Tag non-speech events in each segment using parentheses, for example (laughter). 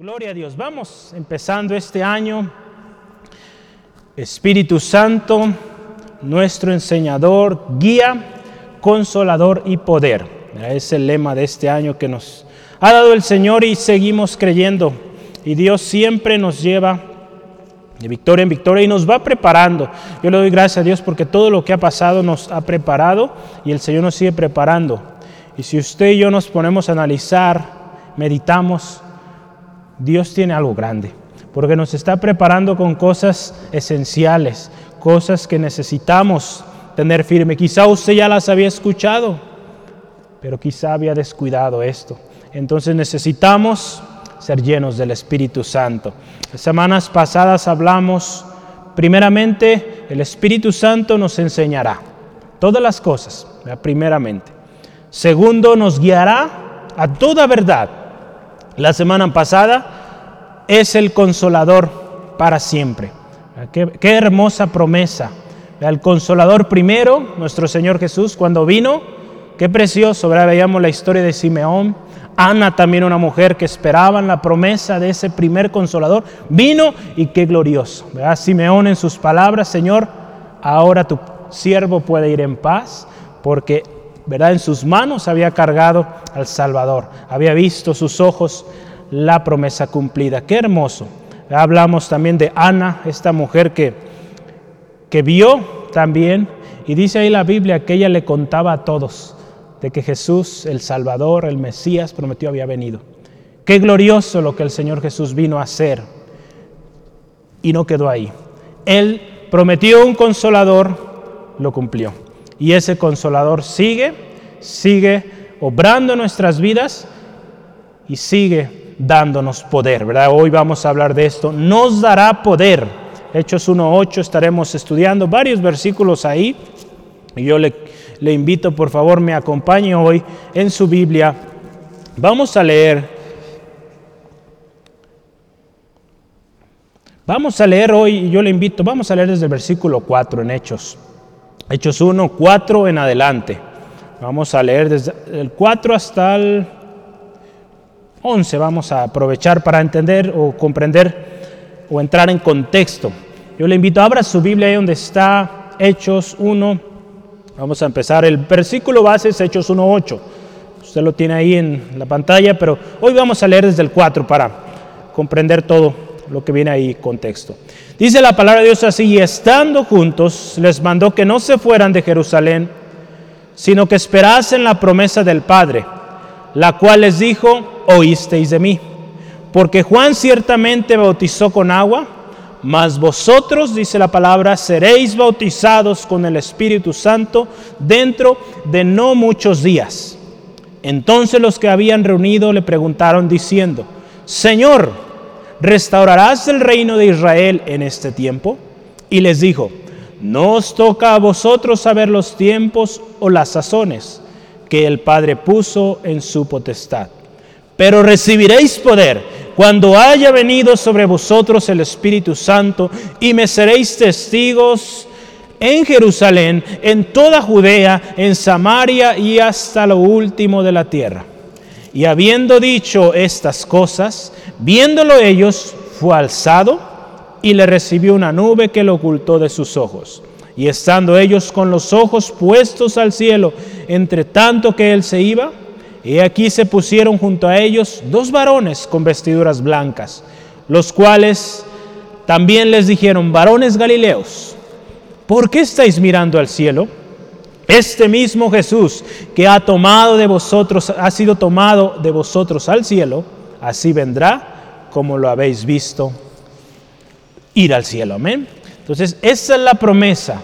Gloria a Dios. Vamos empezando este año. Espíritu Santo, nuestro enseñador, guía, consolador y poder. Es el lema de este año que nos ha dado el Señor y seguimos creyendo. Y Dios siempre nos lleva de victoria en victoria y nos va preparando. Yo le doy gracias a Dios porque todo lo que ha pasado nos ha preparado y el Señor nos sigue preparando. Y si usted y yo nos ponemos a analizar, meditamos, Dios tiene algo grande, porque nos está preparando con cosas esenciales, cosas que necesitamos tener firme. Quizá usted ya las había escuchado, pero quizá había descuidado esto. Entonces necesitamos ser llenos del Espíritu Santo. Las semanas pasadas hablamos, primeramente, el Espíritu Santo nos enseñará todas las cosas, primeramente. Segundo, nos guiará a toda verdad la semana pasada, es el consolador para siempre. Qué, hermosa promesa. El consolador primero, nuestro Señor Jesús, cuando vino, qué precioso, veíamos la historia de Simeón, Ana también una mujer que esperaban la promesa de ese primer consolador, vino y qué glorioso. Simeón en sus palabras, Señor, ahora tu siervo puede ir en paz porque ¿verdad? En sus manos había cargado al Salvador, había visto sus ojos la promesa cumplida. Qué hermoso. Hablamos también de Ana, esta mujer que, que vio también, y dice ahí la Biblia que ella le contaba a todos de que Jesús, el Salvador, el Mesías, prometió había venido. Qué glorioso lo que el Señor Jesús vino a hacer. Y no quedó ahí. Él prometió un consolador, lo cumplió. Y ese consolador sigue, sigue obrando nuestras vidas y sigue dándonos poder, ¿verdad? Hoy vamos a hablar de esto. Nos dará poder. Hechos 1.8 estaremos estudiando varios versículos ahí. Y yo le, le invito, por favor, me acompañe hoy en su Biblia. Vamos a leer. Vamos a leer hoy, y yo le invito, vamos a leer desde el versículo 4 en Hechos. Hechos 1, 4 en adelante. Vamos a leer desde el 4 hasta el 11. Vamos a aprovechar para entender o comprender o entrar en contexto. Yo le invito, a abra su Biblia ahí donde está Hechos 1. Vamos a empezar. El versículo base es Hechos 1, 8. Usted lo tiene ahí en la pantalla, pero hoy vamos a leer desde el 4 para comprender todo lo que viene ahí contexto. Dice la palabra de Dios así, y estando juntos les mandó que no se fueran de Jerusalén, sino que esperasen la promesa del Padre, la cual les dijo, oísteis de mí. Porque Juan ciertamente bautizó con agua, mas vosotros, dice la palabra, seréis bautizados con el Espíritu Santo dentro de no muchos días. Entonces los que habían reunido le preguntaron diciendo, Señor, ¿restaurarás el reino de Israel en este tiempo? Y les dijo, no os toca a vosotros saber los tiempos o las sazones que el Padre puso en su potestad. Pero recibiréis poder cuando haya venido sobre vosotros el Espíritu Santo y me seréis testigos en Jerusalén, en toda Judea, en Samaria y hasta lo último de la tierra. Y habiendo dicho estas cosas, viéndolo ellos, fue alzado y le recibió una nube que lo ocultó de sus ojos. Y estando ellos con los ojos puestos al cielo, entre tanto que él se iba, y aquí se pusieron junto a ellos dos varones con vestiduras blancas, los cuales también les dijeron, varones galileos, ¿por qué estáis mirando al cielo? Este mismo Jesús que ha tomado de vosotros, ha sido tomado de vosotros al cielo, así vendrá como lo habéis visto ir al cielo. Amén. Entonces, esa es la promesa.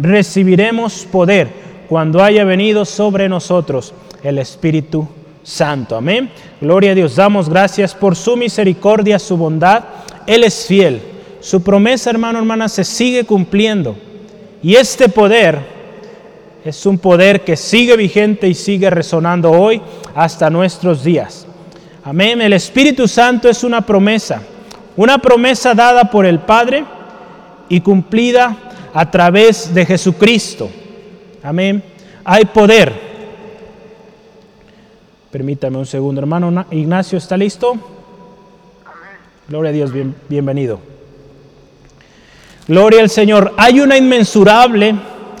Recibiremos poder cuando haya venido sobre nosotros el Espíritu Santo. Amén. Gloria a Dios. Damos gracias por su misericordia, su bondad. Él es fiel. Su promesa, hermano, hermana, se sigue cumpliendo. Y este poder es un poder que sigue vigente y sigue resonando hoy hasta nuestros días. Amén. El Espíritu Santo es una promesa, una promesa dada por el Padre y cumplida a través de Jesucristo. Amén. Hay poder. Permítame un segundo, hermano Ignacio, ¿está listo? Gloria a Dios, bienvenido. Gloria al Señor. Hay una inmensurable,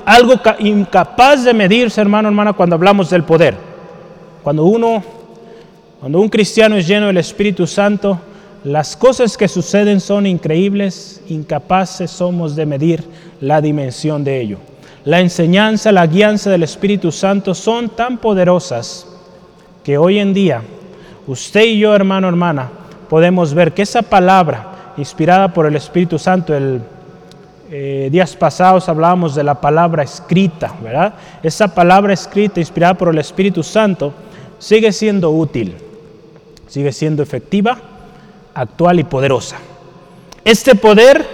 algo incapaz de medirse, hermano, hermana, cuando hablamos del poder. Cuando uno, cuando un cristiano es lleno del Espíritu Santo, las cosas que suceden son increíbles, incapaces somos de medir la dimensión de ello. La enseñanza, la guianza del Espíritu Santo son tan poderosas que hoy en día, usted y yo, hermano, hermana, podemos ver que esa palabra inspirada por el Espíritu Santo, el eh, días pasados hablábamos de la palabra escrita, ¿verdad? Esa palabra escrita inspirada por el Espíritu Santo sigue siendo útil, sigue siendo efectiva actual y poderosa. Este poder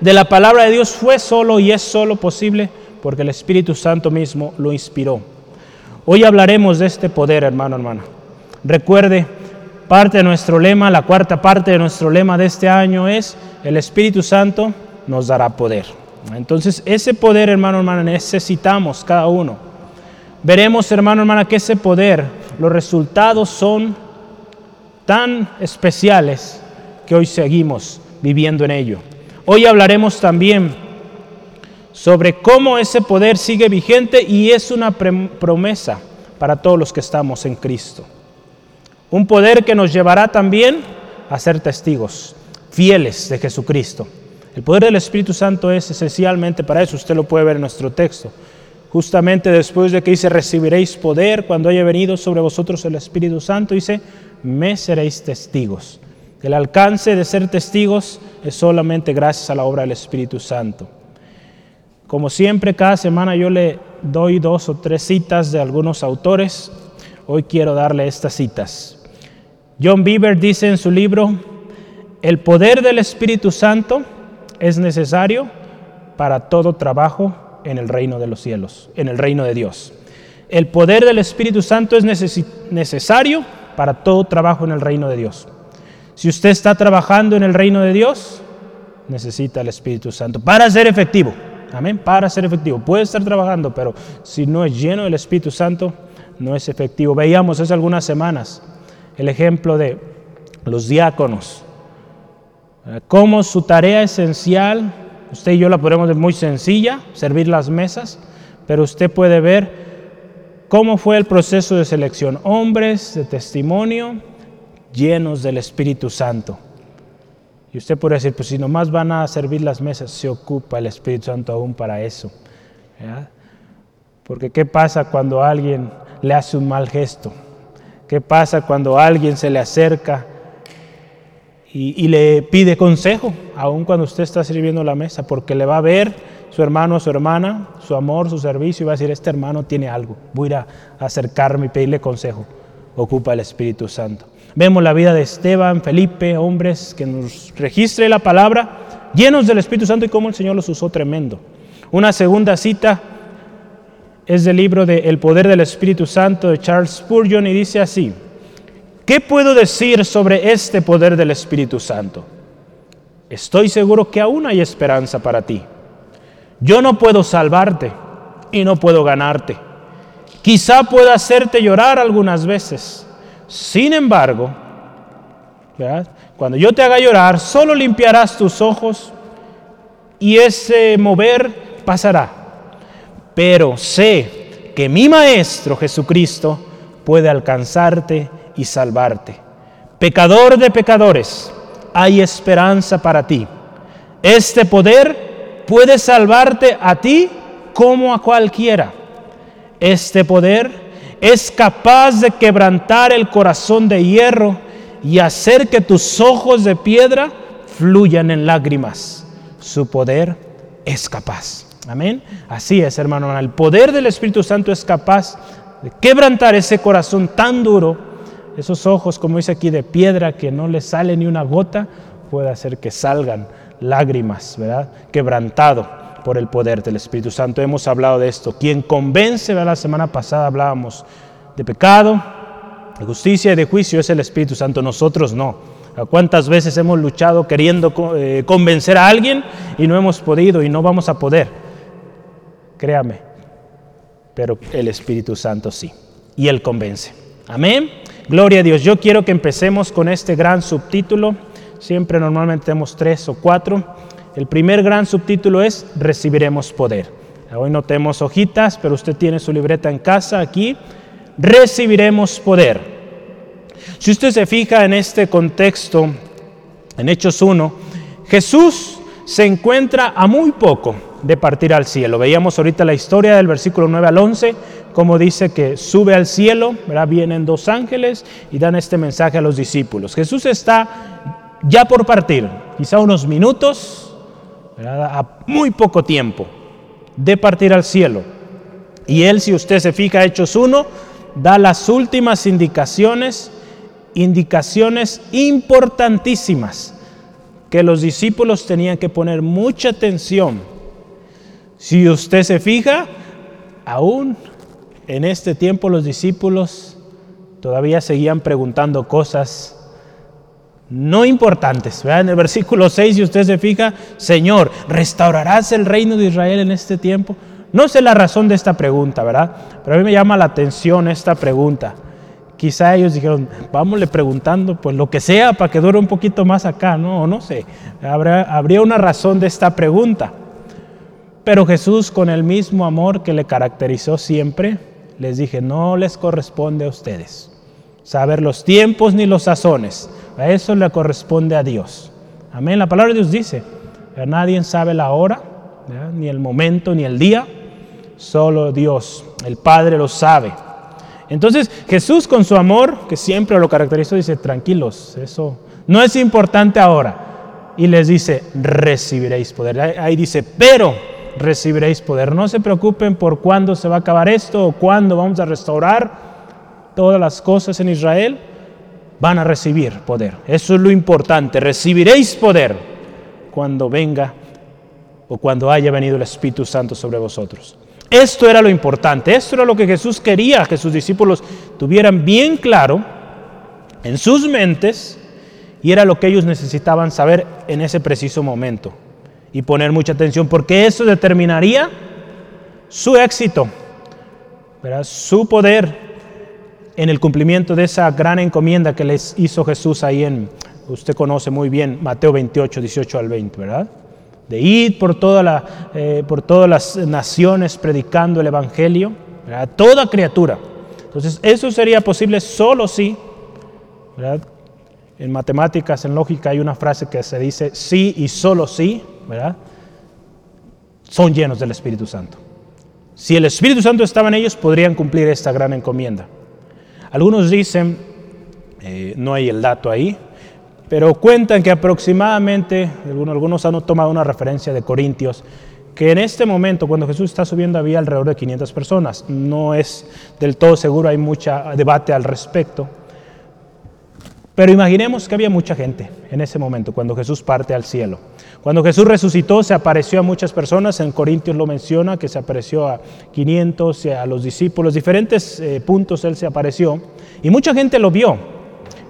de la palabra de Dios fue solo y es solo posible porque el Espíritu Santo mismo lo inspiró. Hoy hablaremos de este poder, hermano, hermana. Recuerde, parte de nuestro lema, la cuarta parte de nuestro lema de este año es, el Espíritu Santo nos dará poder. Entonces, ese poder, hermano, hermana, necesitamos cada uno. Veremos, hermano, hermana, que ese poder, los resultados son tan especiales que hoy seguimos viviendo en ello. Hoy hablaremos también sobre cómo ese poder sigue vigente y es una promesa para todos los que estamos en Cristo. Un poder que nos llevará también a ser testigos fieles de Jesucristo. El poder del Espíritu Santo es esencialmente para eso, usted lo puede ver en nuestro texto. Justamente después de que dice, recibiréis poder cuando haya venido sobre vosotros el Espíritu Santo, dice, me seréis testigos. El alcance de ser testigos es solamente gracias a la obra del Espíritu Santo. Como siempre, cada semana yo le doy dos o tres citas de algunos autores. Hoy quiero darle estas citas. John Bieber dice en su libro, el poder del Espíritu Santo es necesario para todo trabajo en el reino de los cielos, en el reino de Dios. El poder del Espíritu Santo es necesario para todo trabajo en el reino de Dios. Si usted está trabajando en el reino de Dios, necesita el Espíritu Santo para ser efectivo. Amén, para ser efectivo. Puede estar trabajando, pero si no es lleno del Espíritu Santo, no es efectivo. Veíamos hace algunas semanas el ejemplo de los diáconos. Cómo su tarea esencial, usted y yo la podemos ver muy sencilla, servir las mesas, pero usted puede ver cómo fue el proceso de selección. Hombres de testimonio, llenos del Espíritu Santo. Y usted puede decir, pues si nomás van a servir las mesas, se ocupa el Espíritu Santo aún para eso. Porque ¿qué pasa cuando alguien le hace un mal gesto? ¿Qué pasa cuando alguien se le acerca y, y, le pide consejo, aun cuando usted está sirviendo la mesa? Porque le va a ver su hermano su hermana, su amor, su servicio, y va a decir, este hermano tiene algo, voy a ir a acercarme y pedirle consejo. Ocupa el Espíritu Santo. Vemos la vida de Esteban, Felipe, hombres que nos registre la palabra, llenos del Espíritu Santo y cómo el Señor los usó tremendo. Una segunda cita es del libro de El poder del Espíritu Santo de Charles Spurgeon y dice así, ¿qué puedo decir sobre este poder del Espíritu Santo? Estoy seguro que aún hay esperanza para ti. Yo no puedo salvarte y no puedo ganarte. Quizá pueda hacerte llorar algunas veces sin embargo, cuando yo te haga llorar, solo limpiarás tus ojos y ese mover pasará. Pero sé que mi Maestro Jesucristo puede alcanzarte y salvarte. Pecador de pecadores, hay esperanza para ti. Este poder puede salvarte a ti como a cualquiera. Este poder es capaz de quebrantar el corazón de hierro y hacer que tus ojos de piedra fluyan en lágrimas. Su poder es capaz. Amén. Así es, hermano. El poder del Espíritu Santo es capaz de quebrantar ese corazón tan duro, esos ojos, como dice aquí, de piedra que no le sale ni una gota, puede hacer que salgan lágrimas, ¿verdad? Quebrantado por el poder del Espíritu Santo. Hemos hablado de esto. Quien convence, la semana pasada hablábamos de pecado, de justicia y de juicio es el Espíritu Santo, nosotros no. ¿Cuántas veces hemos luchado queriendo eh, convencer a alguien y no hemos podido y no vamos a poder? Créame, pero el Espíritu Santo sí, y Él convence. Amén. Gloria a Dios. Yo quiero que empecemos con este gran subtítulo siempre normalmente tenemos tres o cuatro. El primer gran subtítulo es Recibiremos poder. Hoy no tenemos hojitas, pero usted tiene su libreta en casa aquí. Recibiremos poder. Si usted se fija en este contexto, en Hechos 1, Jesús se encuentra a muy poco de partir al cielo. Veíamos ahorita la historia del versículo 9 al 11, como dice que sube al cielo, vienen dos ángeles y dan este mensaje a los discípulos. Jesús está ya por partir, quizá unos minutos, a muy poco tiempo de partir al cielo. Y él, si usted se fija, Hechos 1, da las últimas indicaciones, indicaciones importantísimas que los discípulos tenían que poner mucha atención. Si usted se fija, aún en este tiempo los discípulos todavía seguían preguntando cosas no importantes. En el versículo 6, si usted se fija, Señor, ¿restaurarás el reino de Israel en este tiempo? No sé la razón de esta pregunta, ¿verdad? Pero a mí me llama la atención esta pregunta. Quizá ellos dijeron, vámosle preguntando, pues lo que sea para que dure un poquito más acá, ¿no? no sé, habría una razón de esta pregunta. Pero Jesús, con el mismo amor que le caracterizó siempre, les dije, no les corresponde a ustedes saber los tiempos ni los sazones. A eso le corresponde a Dios. Amén. La palabra de Dios dice, nadie sabe la hora, ni el momento, ni el día, solo Dios, el Padre lo sabe. Entonces Jesús con su amor, que siempre lo caracterizó, dice, tranquilos, eso no es importante ahora. Y les dice, recibiréis poder. Ahí dice, pero recibiréis poder. No se preocupen por cuándo se va a acabar esto o cuándo vamos a restaurar todas las cosas en Israel. Van a recibir poder. Eso es lo importante. Recibiréis poder cuando venga o cuando haya venido el Espíritu Santo sobre vosotros. Esto era lo importante, esto era lo que Jesús quería que sus discípulos tuvieran bien claro en sus mentes y era lo que ellos necesitaban saber en ese preciso momento y poner mucha atención porque eso determinaría su éxito, su poder en el cumplimiento de esa gran encomienda que les hizo Jesús ahí en, usted conoce muy bien, Mateo 28, 18 al 20, ¿verdad? de ir por, eh, por todas las naciones predicando el Evangelio a toda criatura. Entonces, eso sería posible solo si, en matemáticas, en lógica, hay una frase que se dice sí y solo sí, ¿verdad? son llenos del Espíritu Santo. Si el Espíritu Santo estaba en ellos, podrían cumplir esta gran encomienda. Algunos dicen, eh, no hay el dato ahí, pero cuentan que aproximadamente, algunos han tomado una referencia de Corintios, que en este momento, cuando Jesús está subiendo, había alrededor de 500 personas. No es del todo seguro, hay mucho debate al respecto. Pero imaginemos que había mucha gente en ese momento, cuando Jesús parte al cielo. Cuando Jesús resucitó, se apareció a muchas personas, en Corintios lo menciona, que se apareció a 500, a los discípulos, diferentes eh, puntos él se apareció, y mucha gente lo vio.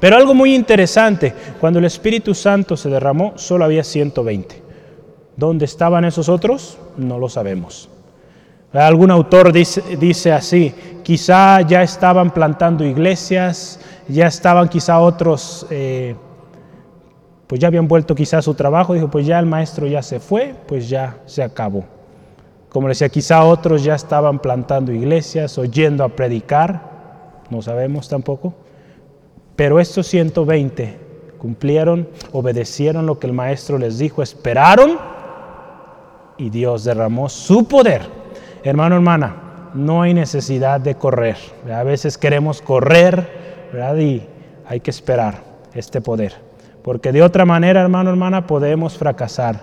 Pero algo muy interesante, cuando el Espíritu Santo se derramó, solo había 120. ¿Dónde estaban esos otros? No lo sabemos. Algún autor dice, así, quizá ya estaban plantando iglesias, ya estaban quizá otros, eh, pues ya habían vuelto quizá a su trabajo, dijo, pues ya el maestro ya se fue, pues ya se acabó. Como decía, quizá otros ya estaban plantando iglesias o yendo a predicar, no sabemos tampoco. Pero estos 120 cumplieron, obedecieron lo que el maestro les dijo, esperaron y Dios derramó su poder. Hermano, hermana, no hay necesidad de correr. A veces queremos correr y hay que esperar este poder. Porque de otra manera, hermano, hermana, podemos fracasar.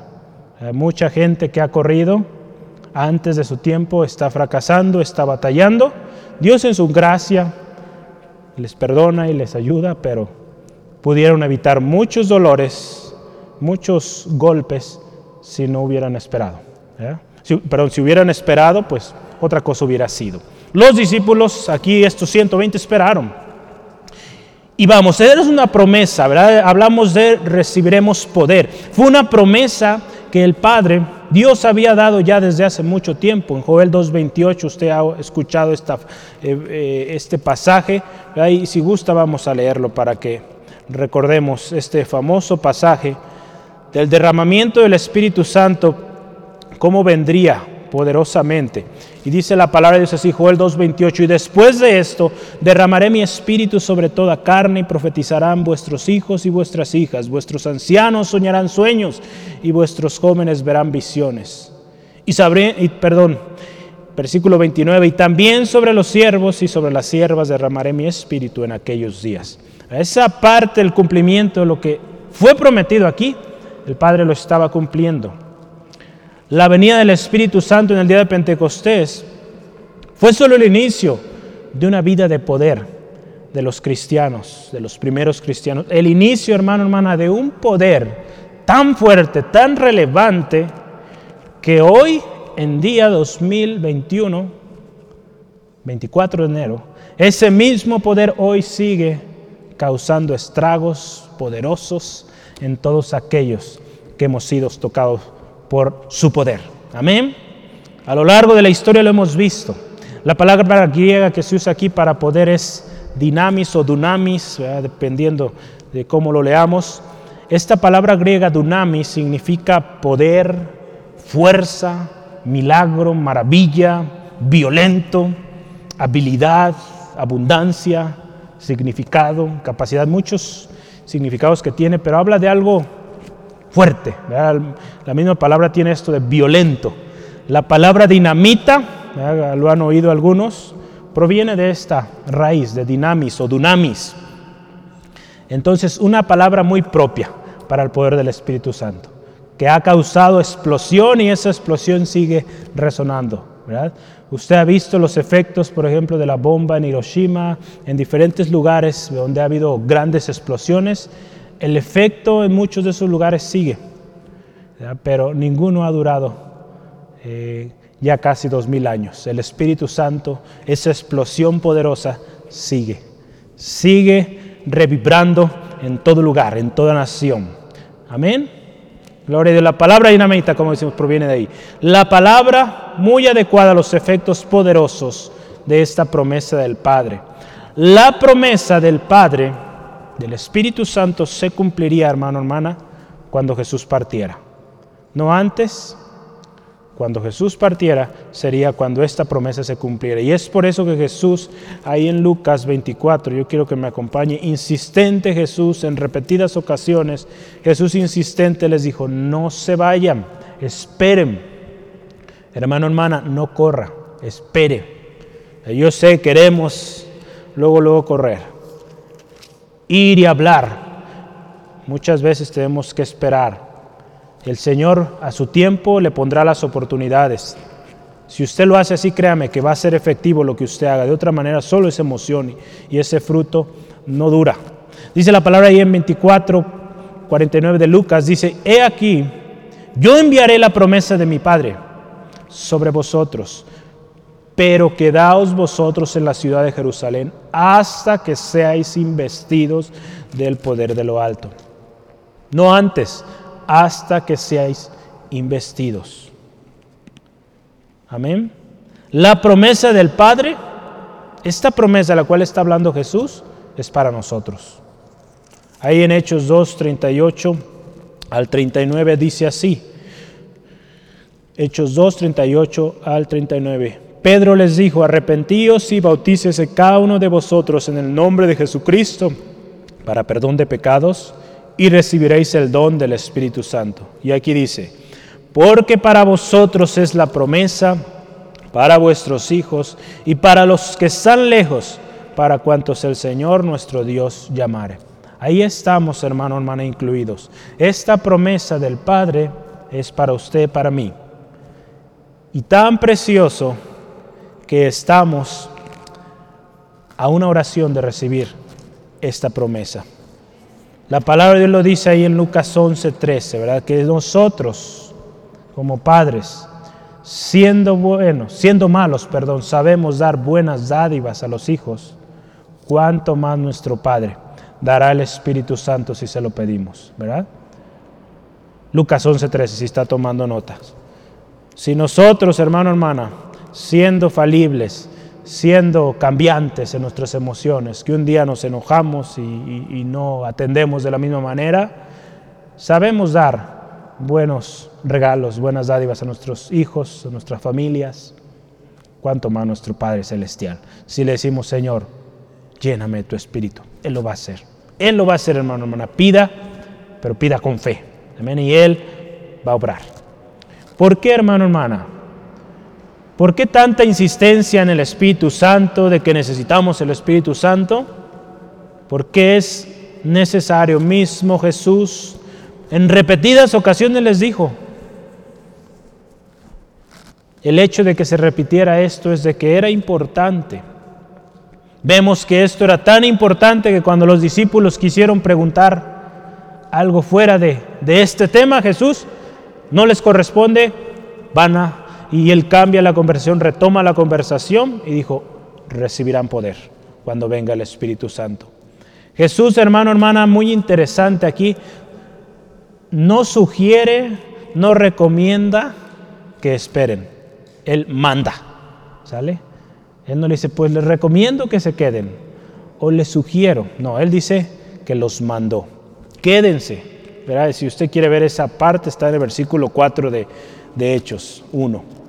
Hay mucha gente que ha corrido antes de su tiempo está fracasando, está batallando. Dios en su gracia les perdona y les ayuda, pero pudieron evitar muchos dolores, muchos golpes si no hubieran esperado. pero si hubieran esperado, pues otra cosa hubiera sido. Los discípulos, aquí estos 120, esperaron. Y vamos, es una promesa, ¿verdad? Hablamos de recibiremos poder. Fue una promesa que el Padre, Dios había dado ya desde hace mucho tiempo. En Joel 2.28 usted ha escuchado esta, eh, eh, este pasaje. Y si gusta vamos a leerlo para que recordemos este famoso pasaje del derramamiento del Espíritu Santo, cómo vendría poderosamente. Y dice la palabra de Dios así, Joel 2.28, y después de esto derramaré mi espíritu sobre toda carne y profetizarán vuestros hijos y vuestras hijas, vuestros ancianos soñarán sueños y vuestros jóvenes verán visiones. Y sabré, y, perdón, versículo 29, y también sobre los siervos y sobre las siervas derramaré mi espíritu en aquellos días. Esa parte del cumplimiento de lo que fue prometido aquí, el Padre lo estaba cumpliendo. La venida del Espíritu Santo en el día de Pentecostés fue solo el inicio de una vida de poder de los cristianos, de los primeros cristianos. El inicio, hermano, hermana, de un poder tan fuerte, tan relevante, que hoy, en día 2021, 24 de enero, ese mismo poder hoy sigue causando estragos poderosos en todos aquellos que hemos sido tocados por su poder. Amén. A lo largo de la historia lo hemos visto. La palabra griega que se usa aquí para poder es dinamis o dunamis, dependiendo de cómo lo leamos. Esta palabra griega dunamis significa poder, fuerza, milagro, maravilla, violento, habilidad, abundancia, significado, capacidad, muchos significados que tiene, pero habla de algo fuerte. La misma palabra tiene esto de violento. La palabra dinamita, lo han oído algunos, proviene de esta raíz de dinamis o dunamis. Entonces, una palabra muy propia para el poder del Espíritu Santo, que ha causado explosión y esa explosión sigue resonando. Usted ha visto los efectos, por ejemplo, de la bomba en Hiroshima, en diferentes lugares donde ha habido grandes explosiones el efecto en muchos de esos lugares sigue, pero ninguno ha durado eh, ya casi dos mil años. El Espíritu Santo, esa explosión poderosa, sigue, sigue revibrando en todo lugar, en toda nación. Amén. Gloria a Dios. La palabra dinamita, como decimos, proviene de ahí. La palabra muy adecuada a los efectos poderosos de esta promesa del Padre. La promesa del Padre del Espíritu Santo se cumpliría, hermano, hermana, cuando Jesús partiera. No antes, cuando Jesús partiera, sería cuando esta promesa se cumpliera. Y es por eso que Jesús, ahí en Lucas 24, yo quiero que me acompañe, insistente Jesús en repetidas ocasiones, Jesús insistente les dijo, no se vayan, esperen. Hermano, hermana, no corra, espere. Yo sé, queremos luego, luego correr ir y hablar. Muchas veces tenemos que esperar. El Señor a su tiempo le pondrá las oportunidades. Si usted lo hace así, créame que va a ser efectivo lo que usted haga. De otra manera, solo esa emoción y ese fruto no dura. Dice la palabra ahí en 24, 49 de Lucas, dice, he aquí, yo enviaré la promesa de mi Padre sobre vosotros pero quedaos vosotros en la ciudad de Jerusalén hasta que seáis investidos del poder de lo alto. No antes, hasta que seáis investidos. Amén. La promesa del Padre, esta promesa a la cual está hablando Jesús, es para nosotros. Ahí en Hechos 2, 38 al 39 dice así. Hechos 2, 38 al 39. Pedro les dijo, arrepentíos y bautícese cada uno de vosotros en el nombre de Jesucristo para perdón de pecados y recibiréis el don del Espíritu Santo. Y aquí dice, porque para vosotros es la promesa, para vuestros hijos y para los que están lejos, para cuantos el Señor nuestro Dios llamare. Ahí estamos, hermano, hermana, incluidos. Esta promesa del Padre es para usted, para mí. Y tan precioso que estamos a una oración de recibir esta promesa. La palabra de Dios lo dice ahí en Lucas 11, 13, ¿verdad? Que nosotros, como padres, siendo buenos, siendo malos, perdón, sabemos dar buenas dádivas a los hijos, cuánto más nuestro Padre dará el Espíritu Santo si se lo pedimos, ¿verdad? Lucas 11, 13, si está tomando notas. Si nosotros, hermano, hermana, siendo falibles, siendo cambiantes en nuestras emociones, que un día nos enojamos y, no atendemos de la misma manera, sabemos dar buenos regalos, buenas dádivas a nuestros hijos, a nuestras familias, cuanto más nuestro Padre Celestial. Si le decimos, Señor, lléname tu espíritu, Él lo va a hacer. Él lo va a hacer, hermano, hermana. Pida, pero pida con fe. Amén. Y Él va a obrar. ¿Por qué, hermano, hermana? ¿Por qué tanta insistencia en el Espíritu Santo, de que necesitamos el Espíritu Santo? Porque es necesario. Mismo Jesús en repetidas ocasiones les dijo, el hecho de que se repitiera esto es de que era importante. Vemos que esto era tan importante que cuando los discípulos quisieron preguntar algo fuera de, de este tema, Jesús no les corresponde, van a y él cambia la conversación, retoma la conversación y dijo, recibirán poder cuando venga el Espíritu Santo. Jesús, hermano, hermana, muy interesante aquí, no sugiere, no recomienda que esperen, Él manda, ¿sale? Él no le dice, pues les recomiendo que se queden, o les sugiero, no, Él dice que los mandó, quédense, ¿verdad? Si usted quiere ver esa parte, está en el versículo 4 de, de Hechos 1.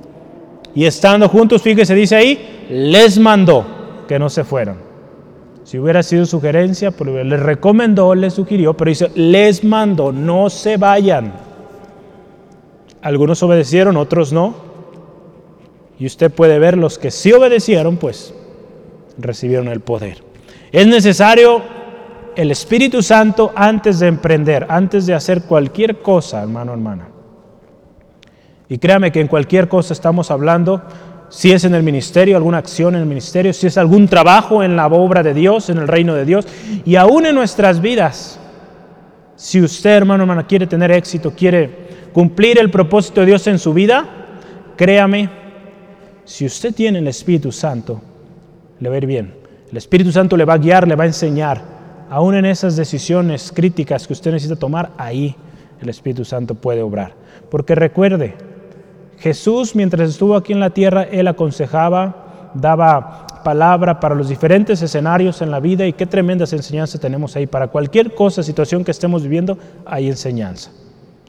Y estando juntos, fíjese, dice ahí, les mandó que no se fueran. Si hubiera sido sugerencia, pues les recomendó, les sugirió, pero dice, les mandó, no se vayan. Algunos obedecieron, otros no. Y usted puede ver los que sí obedecieron, pues recibieron el poder. Es necesario el Espíritu Santo antes de emprender, antes de hacer cualquier cosa, hermano, hermana. Y créame que en cualquier cosa estamos hablando, si es en el ministerio, alguna acción en el ministerio, si es algún trabajo en la obra de Dios, en el reino de Dios, y aún en nuestras vidas. Si usted, hermano, hermana, quiere tener éxito, quiere cumplir el propósito de Dios en su vida, créame, si usted tiene el Espíritu Santo, le va a ir bien. El Espíritu Santo le va a guiar, le va a enseñar. Aún en esas decisiones críticas que usted necesita tomar, ahí el Espíritu Santo puede obrar. Porque recuerde, Jesús, mientras estuvo aquí en la tierra, Él aconsejaba, daba palabra para los diferentes escenarios en la vida y qué tremendas enseñanzas tenemos ahí. Para cualquier cosa, situación que estemos viviendo, hay enseñanza.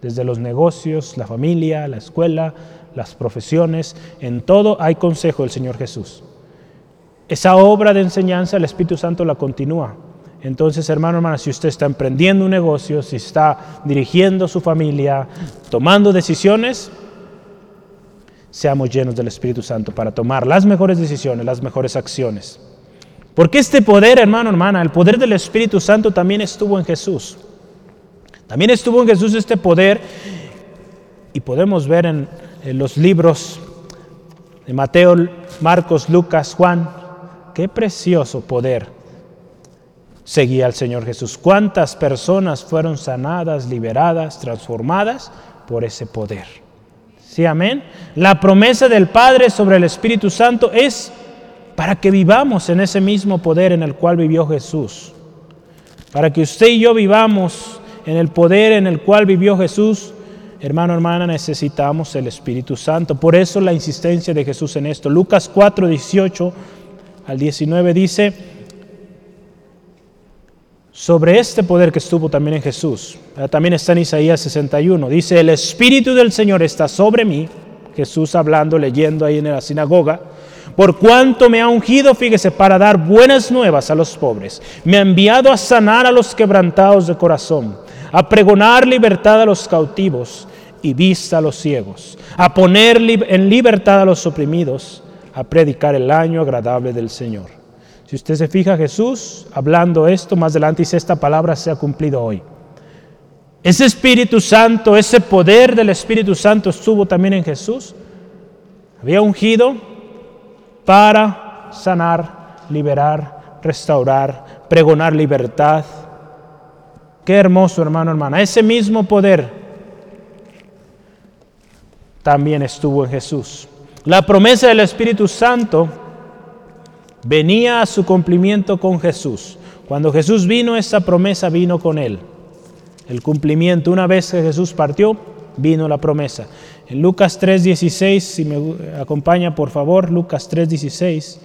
Desde los negocios, la familia, la escuela, las profesiones, en todo hay consejo del Señor Jesús. Esa obra de enseñanza el Espíritu Santo la continúa. Entonces, hermano, hermana, si usted está emprendiendo un negocio, si está dirigiendo su familia, tomando decisiones, seamos llenos del Espíritu Santo para tomar las mejores decisiones, las mejores acciones. Porque este poder, hermano, hermana, el poder del Espíritu Santo también estuvo en Jesús. También estuvo en Jesús este poder y podemos ver en, los libros de Mateo, Marcos, Lucas, Juan, qué precioso poder seguía al Señor Jesús. Cuántas personas fueron sanadas, liberadas, transformadas por ese poder. Sí, amén. La promesa del Padre sobre el Espíritu Santo es para que vivamos en ese mismo poder en el cual vivió Jesús. Para que usted y yo vivamos en el poder en el cual vivió Jesús, hermano, hermana, necesitamos el Espíritu Santo. Por eso la insistencia de Jesús en esto. Lucas 4, 18 al 19 dice, sobre este poder que estuvo también en Jesús. También está en Isaías 61. Dice, el Espíritu del Señor está sobre mí. Jesús hablando, leyendo ahí en la sinagoga. Por cuanto me ha ungido, fíjese, para dar buenas nuevas a los pobres. Me ha enviado a sanar a los quebrantados de corazón, a pregonar libertad a los cautivos y vista a los ciegos, a poner en libertad a los oprimidos, a predicar el año agradable del Señor. Si usted se fija, Jesús hablando esto, más adelante dice, esta palabra se ha cumplido hoy. Ese Espíritu Santo, ese poder del Espíritu Santo estuvo también en Jesús. Había ungido para sanar, liberar, restaurar, pregonar libertad. Qué hermoso, hermano, hermana. Ese mismo poder también estuvo en Jesús. La promesa del Espíritu Santo venía a su cumplimiento con Jesús. Cuando Jesús vino, esa promesa vino con él. El cumplimiento, una vez que Jesús partió, vino la promesa. En Lucas 3:16, si me acompaña por favor, Lucas 3:16.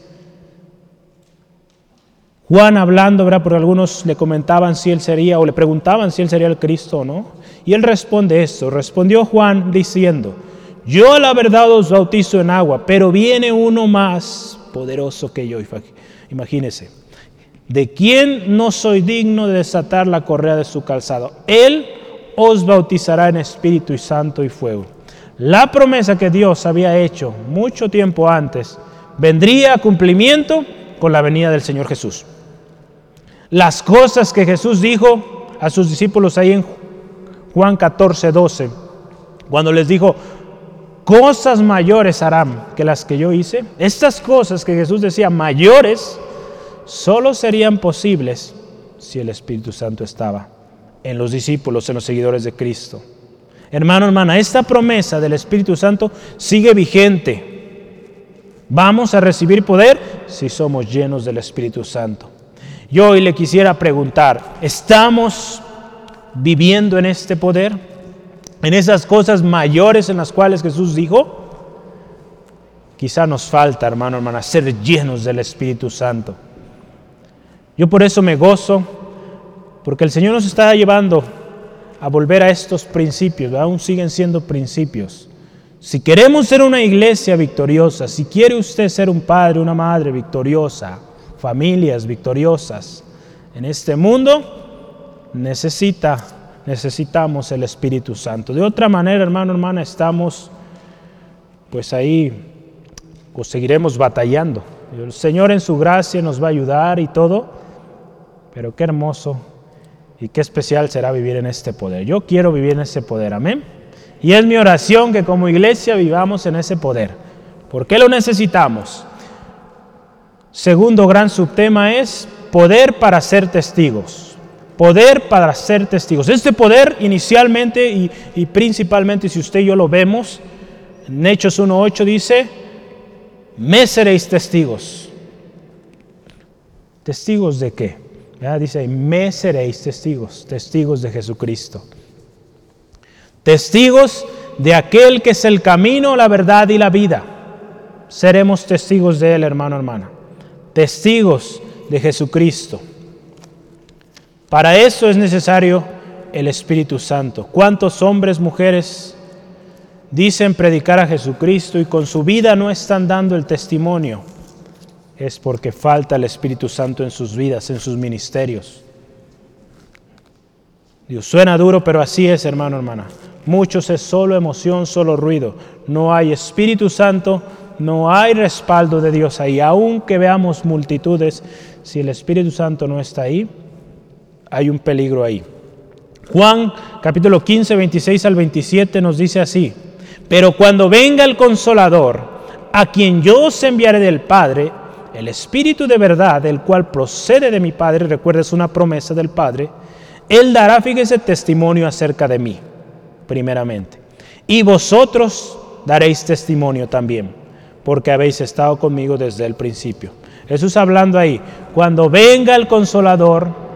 Juan hablando, ¿verdad? Porque algunos le comentaban si él sería o le preguntaban si él sería el Cristo o no. Y él responde esto. Respondió Juan diciendo, yo la verdad os bautizo en agua, pero viene uno más poderoso que yo. Imagínese, de quien no soy digno de desatar la correa de su calzado. Él os bautizará en Espíritu y Santo y fuego. La promesa que Dios había hecho mucho tiempo antes vendría a cumplimiento con la venida del Señor Jesús. Las cosas que Jesús dijo a sus discípulos ahí en Juan 14, 12, cuando les dijo, cosas mayores harán que las que yo hice. Estas cosas que Jesús decía mayores, solo serían posibles si el Espíritu Santo estaba en los discípulos, en los seguidores de Cristo. Hermano, hermana, esta promesa del Espíritu Santo sigue vigente. Vamos a recibir poder si somos llenos del Espíritu Santo. Yo hoy le quisiera preguntar, ¿estamos viviendo en este poder? En esas cosas mayores en las cuales Jesús dijo, quizá nos falta, hermano, hermana, ser llenos del Espíritu Santo. Yo por eso me gozo, porque el Señor nos está llevando a volver a estos principios, aún siguen siendo principios. Si queremos ser una iglesia victoriosa, si quiere usted ser un padre, una madre victoriosa, familias victoriosas en este mundo, necesita necesitamos el Espíritu Santo. De otra manera, hermano, hermana, estamos pues ahí, pues seguiremos batallando. El Señor en su gracia nos va a ayudar y todo, pero qué hermoso y qué especial será vivir en este poder. Yo quiero vivir en ese poder, amén. Y es mi oración que como iglesia vivamos en ese poder. ¿Por qué lo necesitamos? Segundo gran subtema es poder para ser testigos. Poder para ser testigos. Este poder inicialmente y, principalmente, si usted y yo lo vemos, en Hechos 1.8 dice, me seréis testigos. ¿Testigos de qué? Ya dice, me seréis testigos, testigos de Jesucristo. Testigos de aquel que es el camino, la verdad y la vida. Seremos testigos de Él, hermano, hermana. Testigos de Jesucristo. Para eso es necesario el Espíritu Santo. ¿Cuántos hombres, mujeres dicen predicar a Jesucristo y con su vida no están dando el testimonio? Es porque falta el Espíritu Santo en sus vidas, en sus ministerios. Dios suena duro, pero así es, hermano, hermana. Muchos es solo emoción, solo ruido. No hay Espíritu Santo, no hay respaldo de Dios ahí. Aunque veamos multitudes, si el Espíritu Santo no está ahí, hay un peligro ahí. Juan capítulo 15, 26 al 27 nos dice así, pero cuando venga el consolador, a quien yo os enviaré del Padre, el Espíritu de verdad, el cual procede de mi Padre, recuerda es una promesa del Padre, Él dará, fíjese, testimonio acerca de mí, primeramente. Y vosotros daréis testimonio también, porque habéis estado conmigo desde el principio. Jesús hablando ahí, cuando venga el consolador,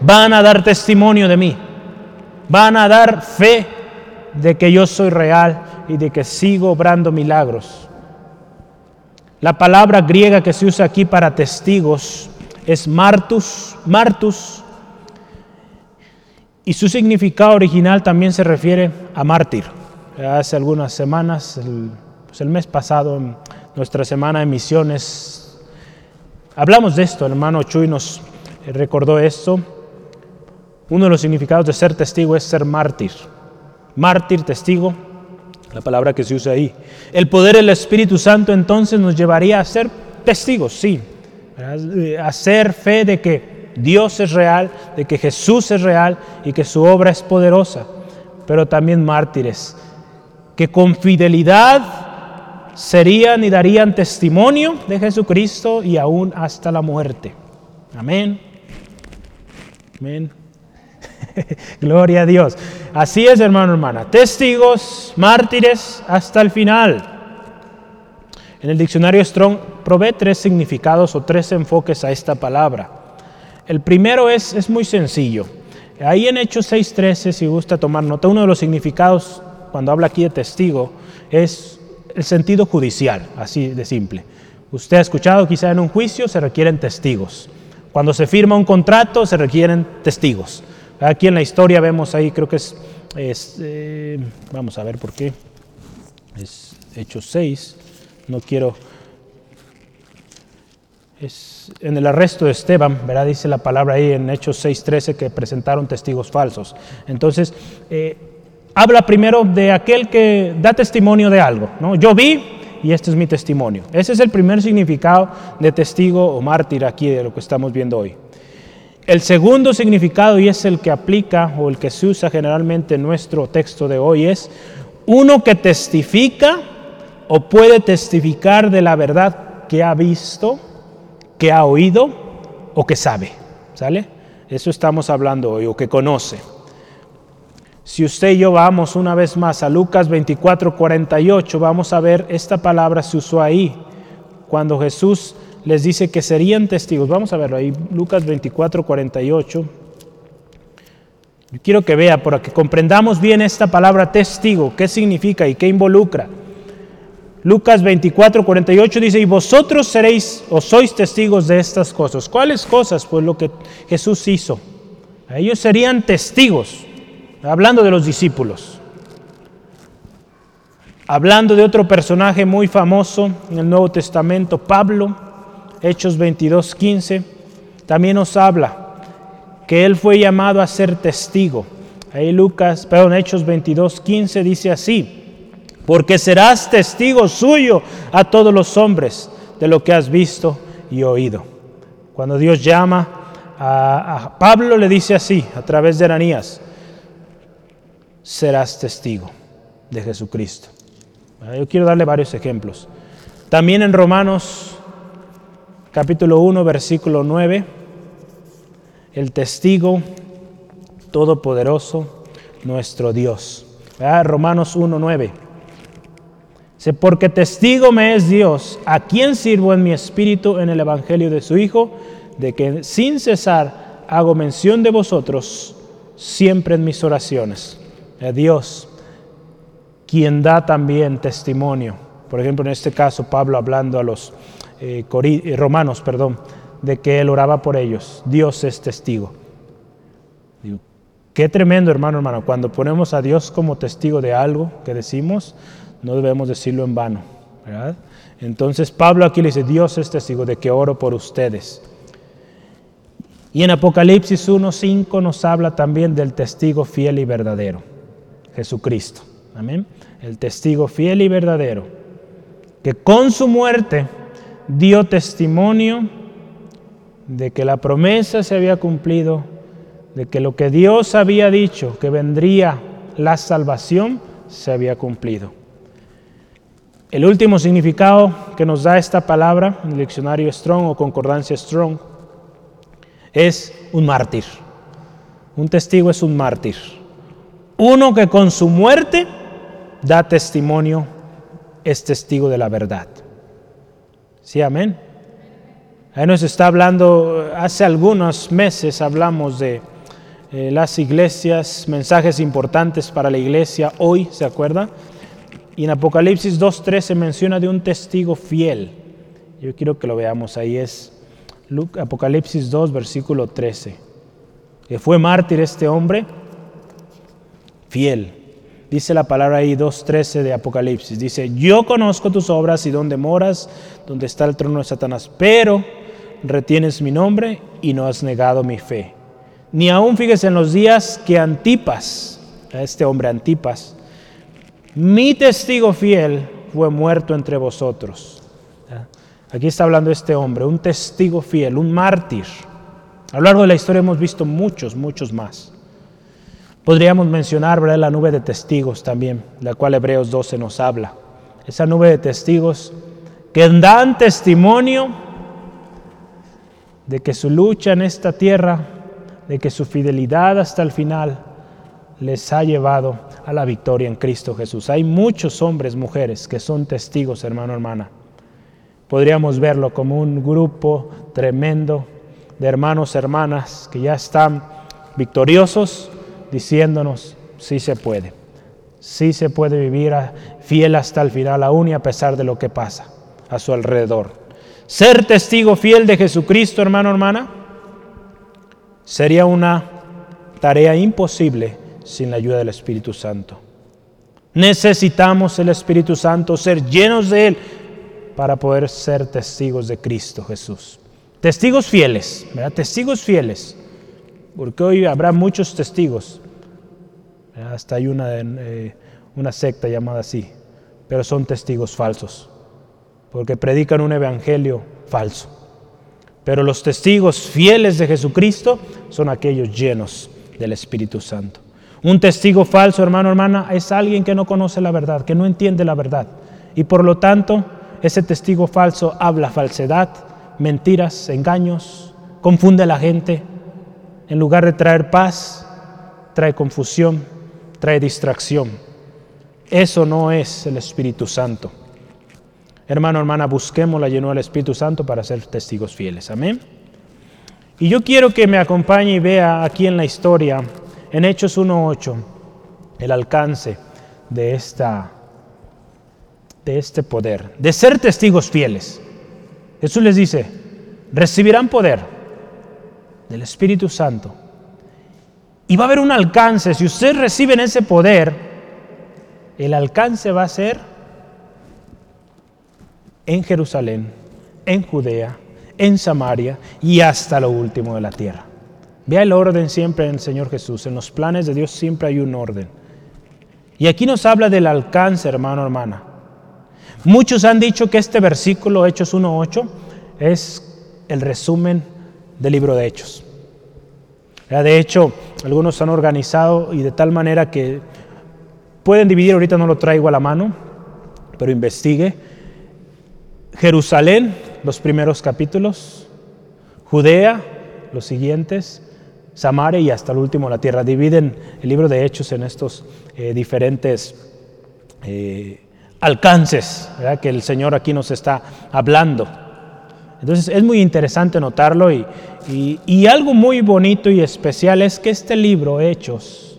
van a dar testimonio de mí, van a dar fe de que yo soy real y de que sigo obrando milagros. La palabra griega que se usa aquí para testigos es martus, martus, y su significado original también se refiere a mártir. Hace algunas semanas, el, pues el mes pasado, en nuestra semana de misiones, hablamos de esto, el hermano Chuy nos recordó esto. Uno de los significados de ser testigo es ser mártir. Mártir, testigo, la palabra que se usa ahí. El poder del Espíritu Santo entonces nos llevaría a ser testigos, sí, a hacer fe de que Dios es real, de que Jesús es real y que su obra es poderosa, pero también mártires, que con fidelidad serían y darían testimonio de Jesucristo y aún hasta la muerte. Amén. Amén. (laughs) Gloria a Dios. Así es, hermano, hermana. Testigos, mártires hasta el final. En el diccionario Strong provee tres significados o tres enfoques a esta palabra. El primero es, es muy sencillo. Ahí en Hechos 6.13, si gusta tomar nota, uno de los significados cuando habla aquí de testigo es el sentido judicial, así de simple. Usted ha escuchado quizá en un juicio se requieren testigos. Cuando se firma un contrato se requieren testigos. Aquí en la historia vemos ahí, creo que es, eh, vamos a ver por qué, es Hechos 6, no quiero, es en el arresto de Esteban, ¿verdad? Dice la palabra ahí en Hechos 6.13 que presentaron testigos falsos. Entonces, eh, habla primero de aquel que da testimonio de algo, ¿no? Yo vi, y este es mi testimonio. Ese es el primer significado de testigo o mártir aquí de lo que estamos viendo hoy. El segundo significado, y es el que aplica o el que se usa generalmente en nuestro texto de hoy, es uno que testifica o puede testificar de la verdad que ha visto, que ha oído o que sabe. ¿Sale? Eso estamos hablando hoy, o que conoce. Si usted y yo vamos una vez más a Lucas 24, 48, vamos a ver esta palabra se usó ahí, cuando Jesús les dice que serían testigos. Vamos a verlo ahí, Lucas 24, 48. Yo quiero que vea, para que comprendamos bien esta palabra testigo, qué significa y qué involucra. Lucas 24, 48 dice, y vosotros seréis o sois testigos de estas cosas. ¿Cuáles cosas? Pues lo que Jesús hizo. Ellos serían testigos hablando de los discípulos, hablando de otro personaje muy famoso en el Nuevo Testamento, Pablo, Hechos 22, 15, también nos habla que él fue llamado a ser testigo. Ahí Lucas, perdón, Hechos 22, 15 dice así, porque serás testigo suyo a todos los hombres de lo que has visto y oído. Cuando Dios llama a, a Pablo le dice así, a través de Ananías, serás testigo de Jesucristo. Yo quiero darle varios ejemplos. También en Romanos capítulo 1, versículo 9, el testigo todopoderoso, nuestro Dios. Romanos 1, 9. Dice, porque testigo me es Dios, a quien sirvo en mi espíritu en el Evangelio de su Hijo, de que sin cesar hago mención de vosotros siempre en mis oraciones a Dios, quien da también testimonio. Por ejemplo, en este caso, Pablo hablando a los eh, eh, romanos, perdón, de que él oraba por ellos. Dios es testigo. qué tremendo, hermano, hermano. Cuando ponemos a Dios como testigo de algo que decimos, no debemos decirlo en vano. Entonces Pablo aquí le dice, Dios es testigo de que oro por ustedes. Y en Apocalipsis 1.5 nos habla también del testigo fiel y verdadero. Jesucristo. Amén. El testigo fiel y verdadero, que con su muerte dio testimonio de que la promesa se había cumplido, de que lo que Dios había dicho, que vendría la salvación, se había cumplido. El último significado que nos da esta palabra en el diccionario Strong o concordancia Strong es un mártir. Un testigo es un mártir. Uno que con su muerte da testimonio, es testigo de la verdad. Sí, amén. Ahí nos está hablando, hace algunos meses hablamos de eh, las iglesias, mensajes importantes para la iglesia hoy, ¿se acuerda? Y en Apocalipsis 2.13 se menciona de un testigo fiel. Yo quiero que lo veamos, ahí es Apocalipsis 2, versículo 13. Que fue mártir este hombre, fiel. Dice la palabra ahí 2.13 de Apocalipsis. Dice, yo conozco tus obras y dónde moras, donde está el trono de Satanás, pero retienes mi nombre y no has negado mi fe. Ni aún fíjese en los días que Antipas, este hombre Antipas, mi testigo fiel fue muerto entre vosotros. Aquí está hablando este hombre, un testigo fiel, un mártir. A lo largo de la historia hemos visto muchos, muchos más. Podríamos mencionar la nube de testigos también, la cual Hebreos 12 nos habla. Esa nube de testigos que dan testimonio de que su lucha en esta tierra, de que su fidelidad hasta el final les ha llevado a la victoria en Cristo Jesús. Hay muchos hombres, mujeres que son testigos, hermano, hermana. Podríamos verlo como un grupo tremendo de hermanos, hermanas que ya están victoriosos diciéndonos, sí se puede, sí se puede vivir fiel hasta el final aún y a pesar de lo que pasa a su alrededor. Ser testigo fiel de Jesucristo, hermano, hermana, sería una tarea imposible sin la ayuda del Espíritu Santo. Necesitamos el Espíritu Santo, ser llenos de Él para poder ser testigos de Cristo Jesús. Testigos fieles, ¿verdad? Testigos fieles, porque hoy habrá muchos testigos. Hasta hay una, eh, una secta llamada así, pero son testigos falsos porque predican un evangelio falso. Pero los testigos fieles de Jesucristo son aquellos llenos del Espíritu Santo. Un testigo falso, hermano, hermana, es alguien que no conoce la verdad, que no entiende la verdad. Y por lo tanto, ese testigo falso habla falsedad, mentiras, engaños, confunde a la gente. En lugar de traer paz, trae confusión, trae distracción. Eso no es el Espíritu Santo. Hermano, hermana, busquemos la llenura del Espíritu Santo para ser testigos fieles. Amén. Y yo quiero que me acompañe y vea aquí en la historia, en Hechos 1.8, el alcance de, esta, de este poder, de ser testigos fieles. Jesús les dice, recibirán poder del Espíritu Santo. Y va a haber un alcance. Si ustedes reciben ese poder, el alcance va a ser en Jerusalén, en Judea, en Samaria y hasta lo último de la tierra. Vea el orden siempre en el Señor Jesús. En los planes de Dios siempre hay un orden. Y aquí nos habla del alcance, hermano, hermana. Muchos han dicho que este versículo, Hechos 1.8, es el resumen del libro de Hechos. De hecho, algunos han organizado y de tal manera que pueden dividir, ahorita no lo traigo a la mano, pero investigue Jerusalén, los primeros capítulos, Judea, los siguientes, Samaria y hasta el último la tierra. Dividen el libro de Hechos en estos eh, diferentes eh, alcances que el Señor aquí nos está hablando. Entonces es muy interesante notarlo y, algo muy bonito y especial es que este libro, Hechos,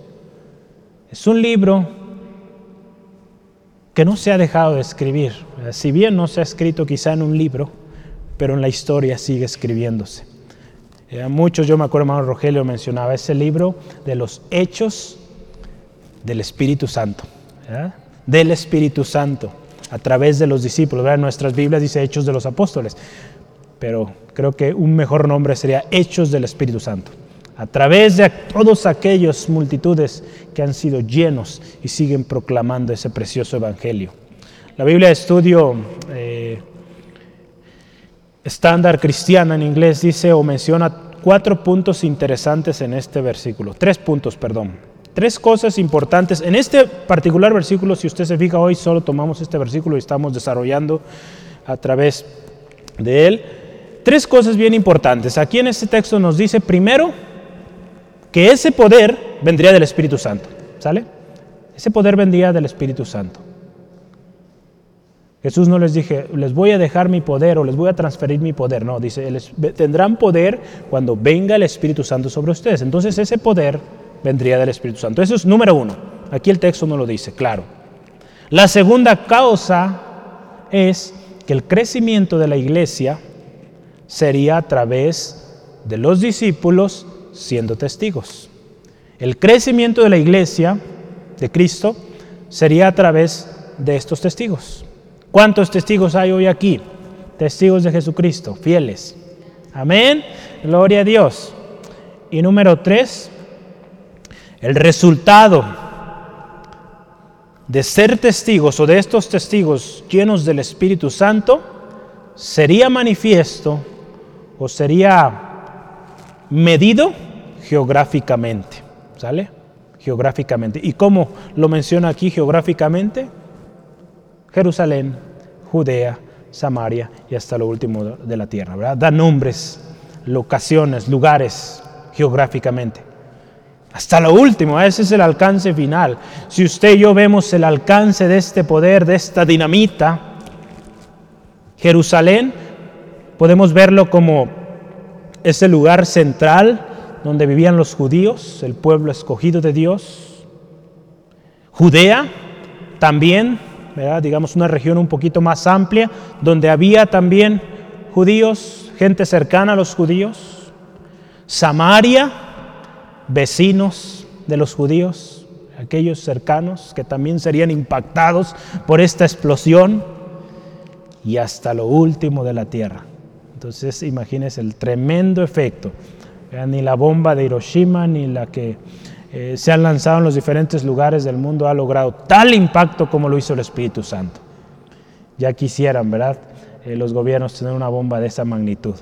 es un libro que no se ha dejado de escribir. Si bien no se ha escrito quizá en un libro, pero en la historia sigue escribiéndose. Eh, muchos, yo me acuerdo, hermano Rogelio mencionaba ese libro de los hechos del Espíritu Santo, del Espíritu Santo, a través de los discípulos. En nuestras Biblias dice hechos de los apóstoles, pero creo que un mejor nombre sería hechos del Espíritu Santo a través de todos aquellos multitudes que han sido llenos y siguen proclamando ese precioso evangelio. La Biblia de estudio eh, estándar cristiana en inglés dice o menciona cuatro puntos interesantes en este versículo, tres puntos, perdón. Tres cosas importantes. En este particular versículo, si usted se fija hoy, solo tomamos este versículo y estamos desarrollando a través de él. Tres cosas bien importantes. Aquí en este texto nos dice, primero, que ese poder vendría del Espíritu Santo. ¿Sale? Ese poder vendría del Espíritu Santo. Jesús no les dije, les voy a dejar mi poder o les voy a transferir mi poder. No, dice, tendrán poder cuando venga el Espíritu Santo sobre ustedes. Entonces ese poder vendría del Espíritu Santo. Eso es número uno. Aquí el texto no lo dice, claro. La segunda causa es que el crecimiento de la iglesia sería a través de los discípulos siendo testigos. El crecimiento de la iglesia de Cristo sería a través de estos testigos. ¿Cuántos testigos hay hoy aquí? Testigos de Jesucristo, fieles. Amén. Gloria a Dios. Y número tres, el resultado de ser testigos o de estos testigos llenos del Espíritu Santo sería manifiesto o sería medido geográficamente. ¿Sale? Geográficamente. ¿Y cómo lo menciona aquí geográficamente? Jerusalén, Judea, Samaria y hasta lo último de la tierra. ¿verdad? Da nombres, locaciones, lugares geográficamente. Hasta lo último, ese es el alcance final. Si usted y yo vemos el alcance de este poder, de esta dinamita, Jerusalén, podemos verlo como ese lugar central donde vivían los judíos, el pueblo escogido de Dios. Judea, también, digamos una región un poquito más amplia, donde había también judíos, gente cercana a los judíos. Samaria, vecinos de los judíos, aquellos cercanos que también serían impactados por esta explosión. Y hasta lo último de la tierra. Entonces imagínense el tremendo efecto. Ni la bomba de Hiroshima ni la que eh, se han lanzado en los diferentes lugares del mundo ha logrado tal impacto como lo hizo el Espíritu Santo. Ya quisieran, ¿verdad? Eh, los gobiernos tener una bomba de esa magnitud.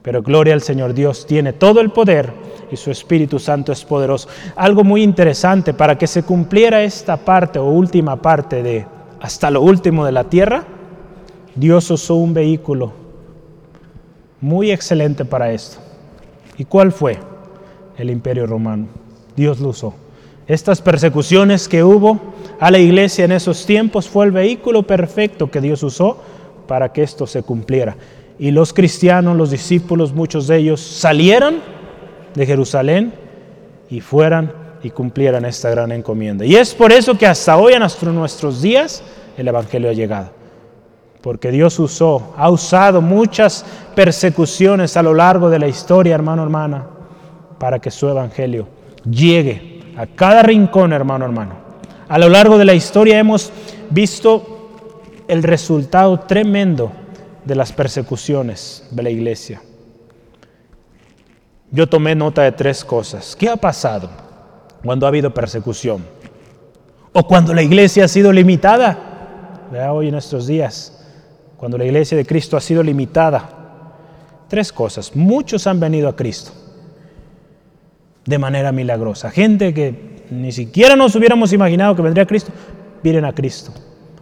Pero gloria al Señor, Dios tiene todo el poder y su Espíritu Santo es poderoso. Algo muy interesante, para que se cumpliera esta parte o última parte de hasta lo último de la tierra, Dios usó un vehículo muy excelente para esto. ¿Y cuál fue? El imperio romano. Dios lo usó. Estas persecuciones que hubo a la iglesia en esos tiempos fue el vehículo perfecto que Dios usó para que esto se cumpliera. Y los cristianos, los discípulos, muchos de ellos salieran de Jerusalén y fueran y cumplieran esta gran encomienda. Y es por eso que hasta hoy, en nuestros días, el Evangelio ha llegado. Porque Dios usó, ha usado muchas persecuciones a lo largo de la historia, hermano, hermana, para que su Evangelio llegue a cada rincón, hermano, hermano. A lo largo de la historia hemos visto el resultado tremendo de las persecuciones de la iglesia. Yo tomé nota de tres cosas. ¿Qué ha pasado cuando ha habido persecución? O cuando la iglesia ha sido limitada. Vea hoy en estos días, cuando la iglesia de Cristo ha sido limitada. Tres cosas. Muchos han venido a Cristo de manera milagrosa. Gente que ni siquiera nos hubiéramos imaginado que vendría a Cristo, vienen a Cristo.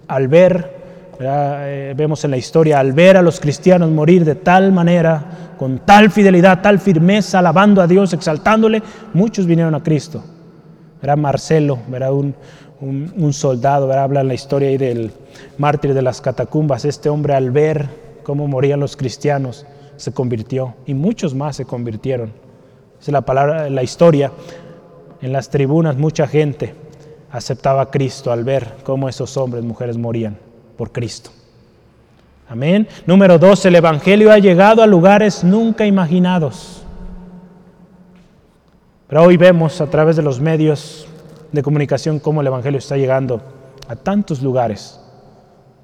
Al ver, eh, vemos en la historia, al ver a los cristianos morir de tal manera, con tal fidelidad, tal firmeza, alabando a Dios, exaltándole, muchos vinieron a Cristo. Era Marcelo, era un, un, soldado, habla en la historia ahí del mártir de las catacumbas. Este hombre al ver cómo morían los cristianos, se convirtió y muchos más se convirtieron es la palabra, la historia. En las tribunas mucha gente aceptaba a Cristo al ver cómo esos hombres, mujeres morían por Cristo. Amén. Número dos, el Evangelio ha llegado a lugares nunca imaginados. Pero hoy vemos a través de los medios de comunicación cómo el Evangelio está llegando a tantos lugares.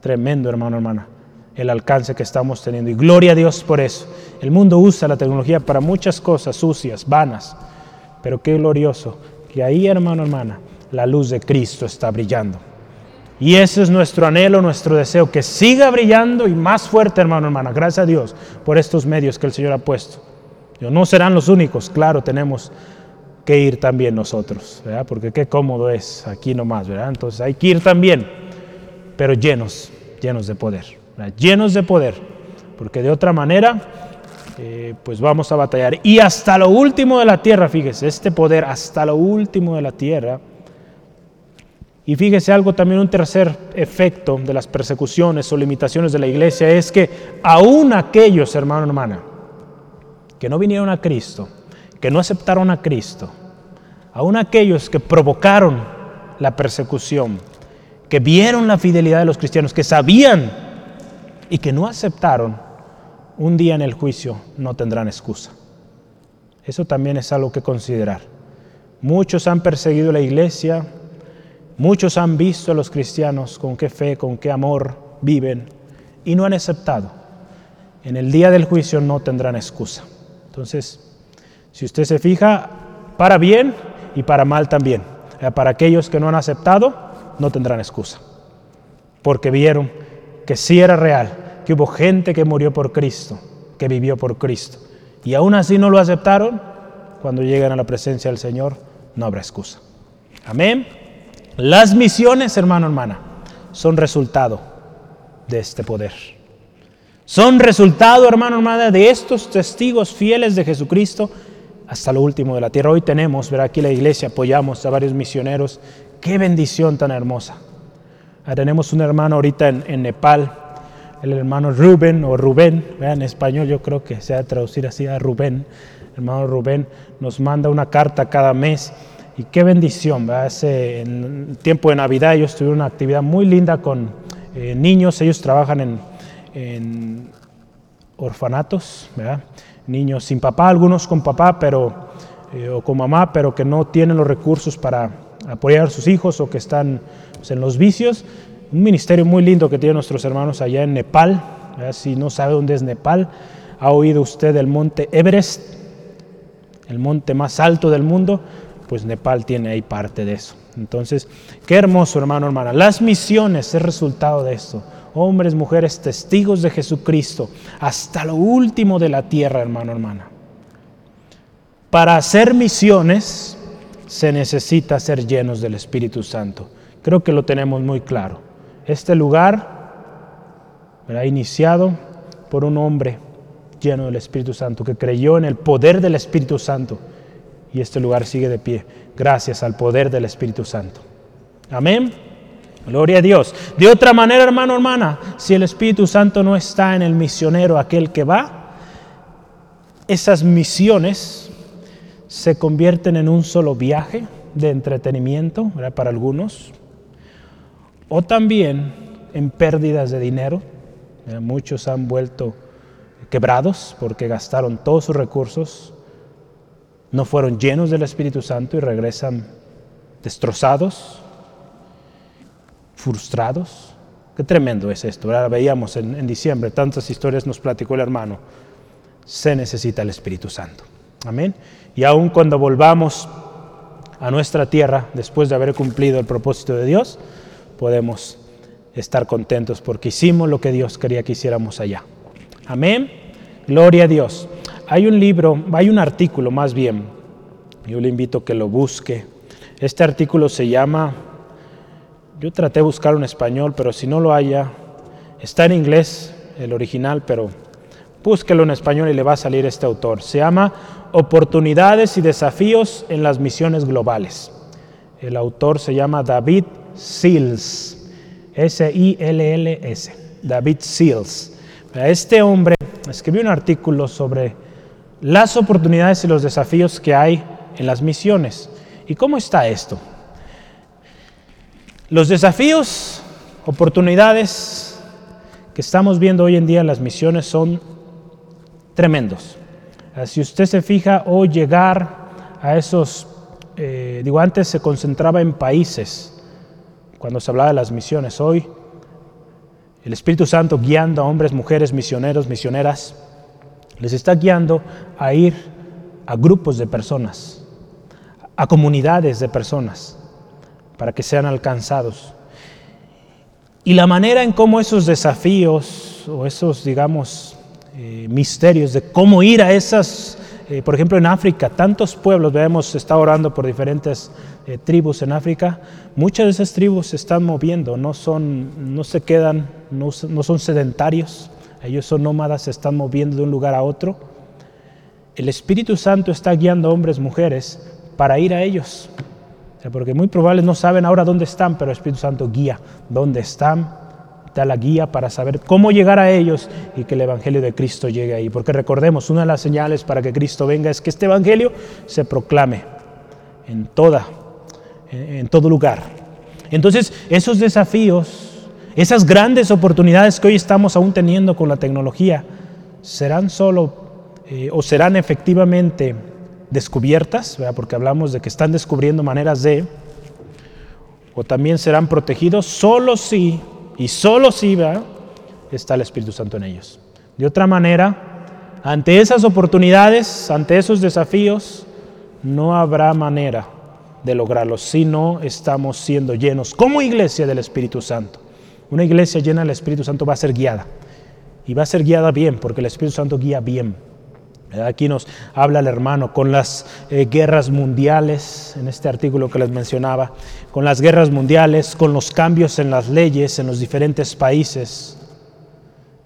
Tremendo, hermano, hermana el alcance que estamos teniendo. Y gloria a Dios por eso. El mundo usa la tecnología para muchas cosas sucias, vanas, pero qué glorioso que ahí, hermano, hermana, la luz de Cristo está brillando. Y ese es nuestro anhelo, nuestro deseo, que siga brillando y más fuerte, hermano, hermana. Gracias a Dios por estos medios que el Señor ha puesto. No serán los únicos, claro, tenemos que ir también nosotros, ¿verdad? porque qué cómodo es aquí nomás, ¿verdad? Entonces hay que ir también, pero llenos, llenos de poder llenos de poder, porque de otra manera, eh, pues vamos a batallar. Y hasta lo último de la tierra, fíjese, este poder hasta lo último de la tierra. Y fíjese algo también, un tercer efecto de las persecuciones o limitaciones de la iglesia es que aún aquellos, hermano, hermana, que no vinieron a Cristo, que no aceptaron a Cristo, aún aquellos que provocaron la persecución, que vieron la fidelidad de los cristianos, que sabían y que no aceptaron, un día en el juicio no tendrán excusa. Eso también es algo que considerar. Muchos han perseguido la iglesia, muchos han visto a los cristianos con qué fe, con qué amor viven y no han aceptado. En el día del juicio no tendrán excusa. Entonces, si usted se fija, para bien y para mal también. Para aquellos que no han aceptado, no tendrán excusa. Porque vieron que sí era real, que hubo gente que murió por Cristo, que vivió por Cristo. Y aún así no lo aceptaron, cuando llegan a la presencia del Señor, no habrá excusa. Amén. Las misiones, hermano, hermana, son resultado de este poder. Son resultado, hermano, hermana, de estos testigos fieles de Jesucristo hasta lo último de la tierra. Hoy tenemos, ver aquí la iglesia, apoyamos a varios misioneros. Qué bendición tan hermosa. Ah, tenemos un hermano ahorita en, Nepal, el hermano Rubén o Rubén, en español yo creo que se ha de traducir así a Rubén. Hermano Rubén nos manda una carta cada mes y qué bendición. Hace, en tiempo de Navidad ellos tuvieron una actividad muy linda con eh, niños, ellos trabajan en, orfanatos, niños sin papá, algunos con papá pero, eh, o con mamá, pero que no tienen los recursos para apoyar a sus hijos o que están pues, en los vicios. Un ministerio muy lindo que tienen nuestros hermanos allá en Nepal. Si no sabe dónde es Nepal, ha oído usted del monte Everest, el monte más alto del mundo, pues Nepal tiene ahí parte de eso. Entonces, qué hermoso, hermano, hermana. Las misiones es resultado de esto. Hombres, mujeres, testigos de Jesucristo, hasta lo último de la tierra, hermano, hermana. Para hacer misiones se necesita ser llenos del Espíritu Santo. Creo que lo tenemos muy claro. Este lugar ha iniciado por un hombre lleno del Espíritu Santo, que creyó en el poder del Espíritu Santo. Y este lugar sigue de pie, gracias al poder del Espíritu Santo. Amén. Gloria a Dios. De otra manera, hermano, hermana, si el Espíritu Santo no está en el misionero, aquel que va, esas misiones se convierten en un solo viaje de entretenimiento para algunos, o también en pérdidas de dinero. Muchos han vuelto quebrados porque gastaron todos sus recursos, no fueron llenos del Espíritu Santo y regresan destrozados, frustrados. Qué tremendo es esto. Ahora veíamos en, en diciembre, tantas historias nos platicó el hermano. Se necesita el Espíritu Santo. Amén. Y aun cuando volvamos a nuestra tierra, después de haber cumplido el propósito de Dios, podemos estar contentos porque hicimos lo que Dios quería que hiciéramos allá. Amén. Gloria a Dios. Hay un libro, hay un artículo más bien. Yo le invito a que lo busque. Este artículo se llama, yo traté de buscar en español, pero si no lo haya, está en inglés el original, pero búsquelo en español y le va a salir este autor. Se llama Oportunidades y desafíos en las misiones globales. El autor se llama David Seals, S-I-L-L-S, David Seals. Este hombre escribió un artículo sobre las oportunidades y los desafíos que hay en las misiones. ¿Y cómo está esto? Los desafíos, oportunidades que estamos viendo hoy en día en las misiones son tremendos. Si usted se fija, hoy llegar a esos, eh, digo, antes se concentraba en países, cuando se hablaba de las misiones, hoy el Espíritu Santo guiando a hombres, mujeres, misioneros, misioneras, les está guiando a ir a grupos de personas, a comunidades de personas, para que sean alcanzados. Y la manera en cómo esos desafíos o esos, digamos, eh, misterios de cómo ir a esas, eh, por ejemplo en África, tantos pueblos, hemos estado orando por diferentes eh, tribus en África, muchas de esas tribus se están moviendo, no, son, no se quedan, no, no son sedentarios, ellos son nómadas, se están moviendo de un lugar a otro. El Espíritu Santo está guiando a hombres, mujeres, para ir a ellos. Porque muy probable no saben ahora dónde están, pero el Espíritu Santo guía dónde están, da la guía para saber cómo llegar a ellos y que el Evangelio de Cristo llegue ahí. Porque recordemos, una de las señales para que Cristo venga es que este Evangelio se proclame en toda en todo lugar. Entonces, esos desafíos, esas grandes oportunidades que hoy estamos aún teniendo con la tecnología, serán solo eh, o serán efectivamente descubiertas, porque hablamos de que están descubriendo maneras de, o también serán protegidos solo si, y solo si está el Espíritu Santo en ellos. De otra manera, ante esas oportunidades, ante esos desafíos, no habrá manera de lograrlo si no estamos siendo llenos como iglesia del Espíritu Santo. Una iglesia llena del Espíritu Santo va a ser guiada y va a ser guiada bien porque el Espíritu Santo guía bien. Aquí nos habla el hermano con las eh, guerras mundiales, en este artículo que les mencionaba, con las guerras mundiales, con los cambios en las leyes en los diferentes países.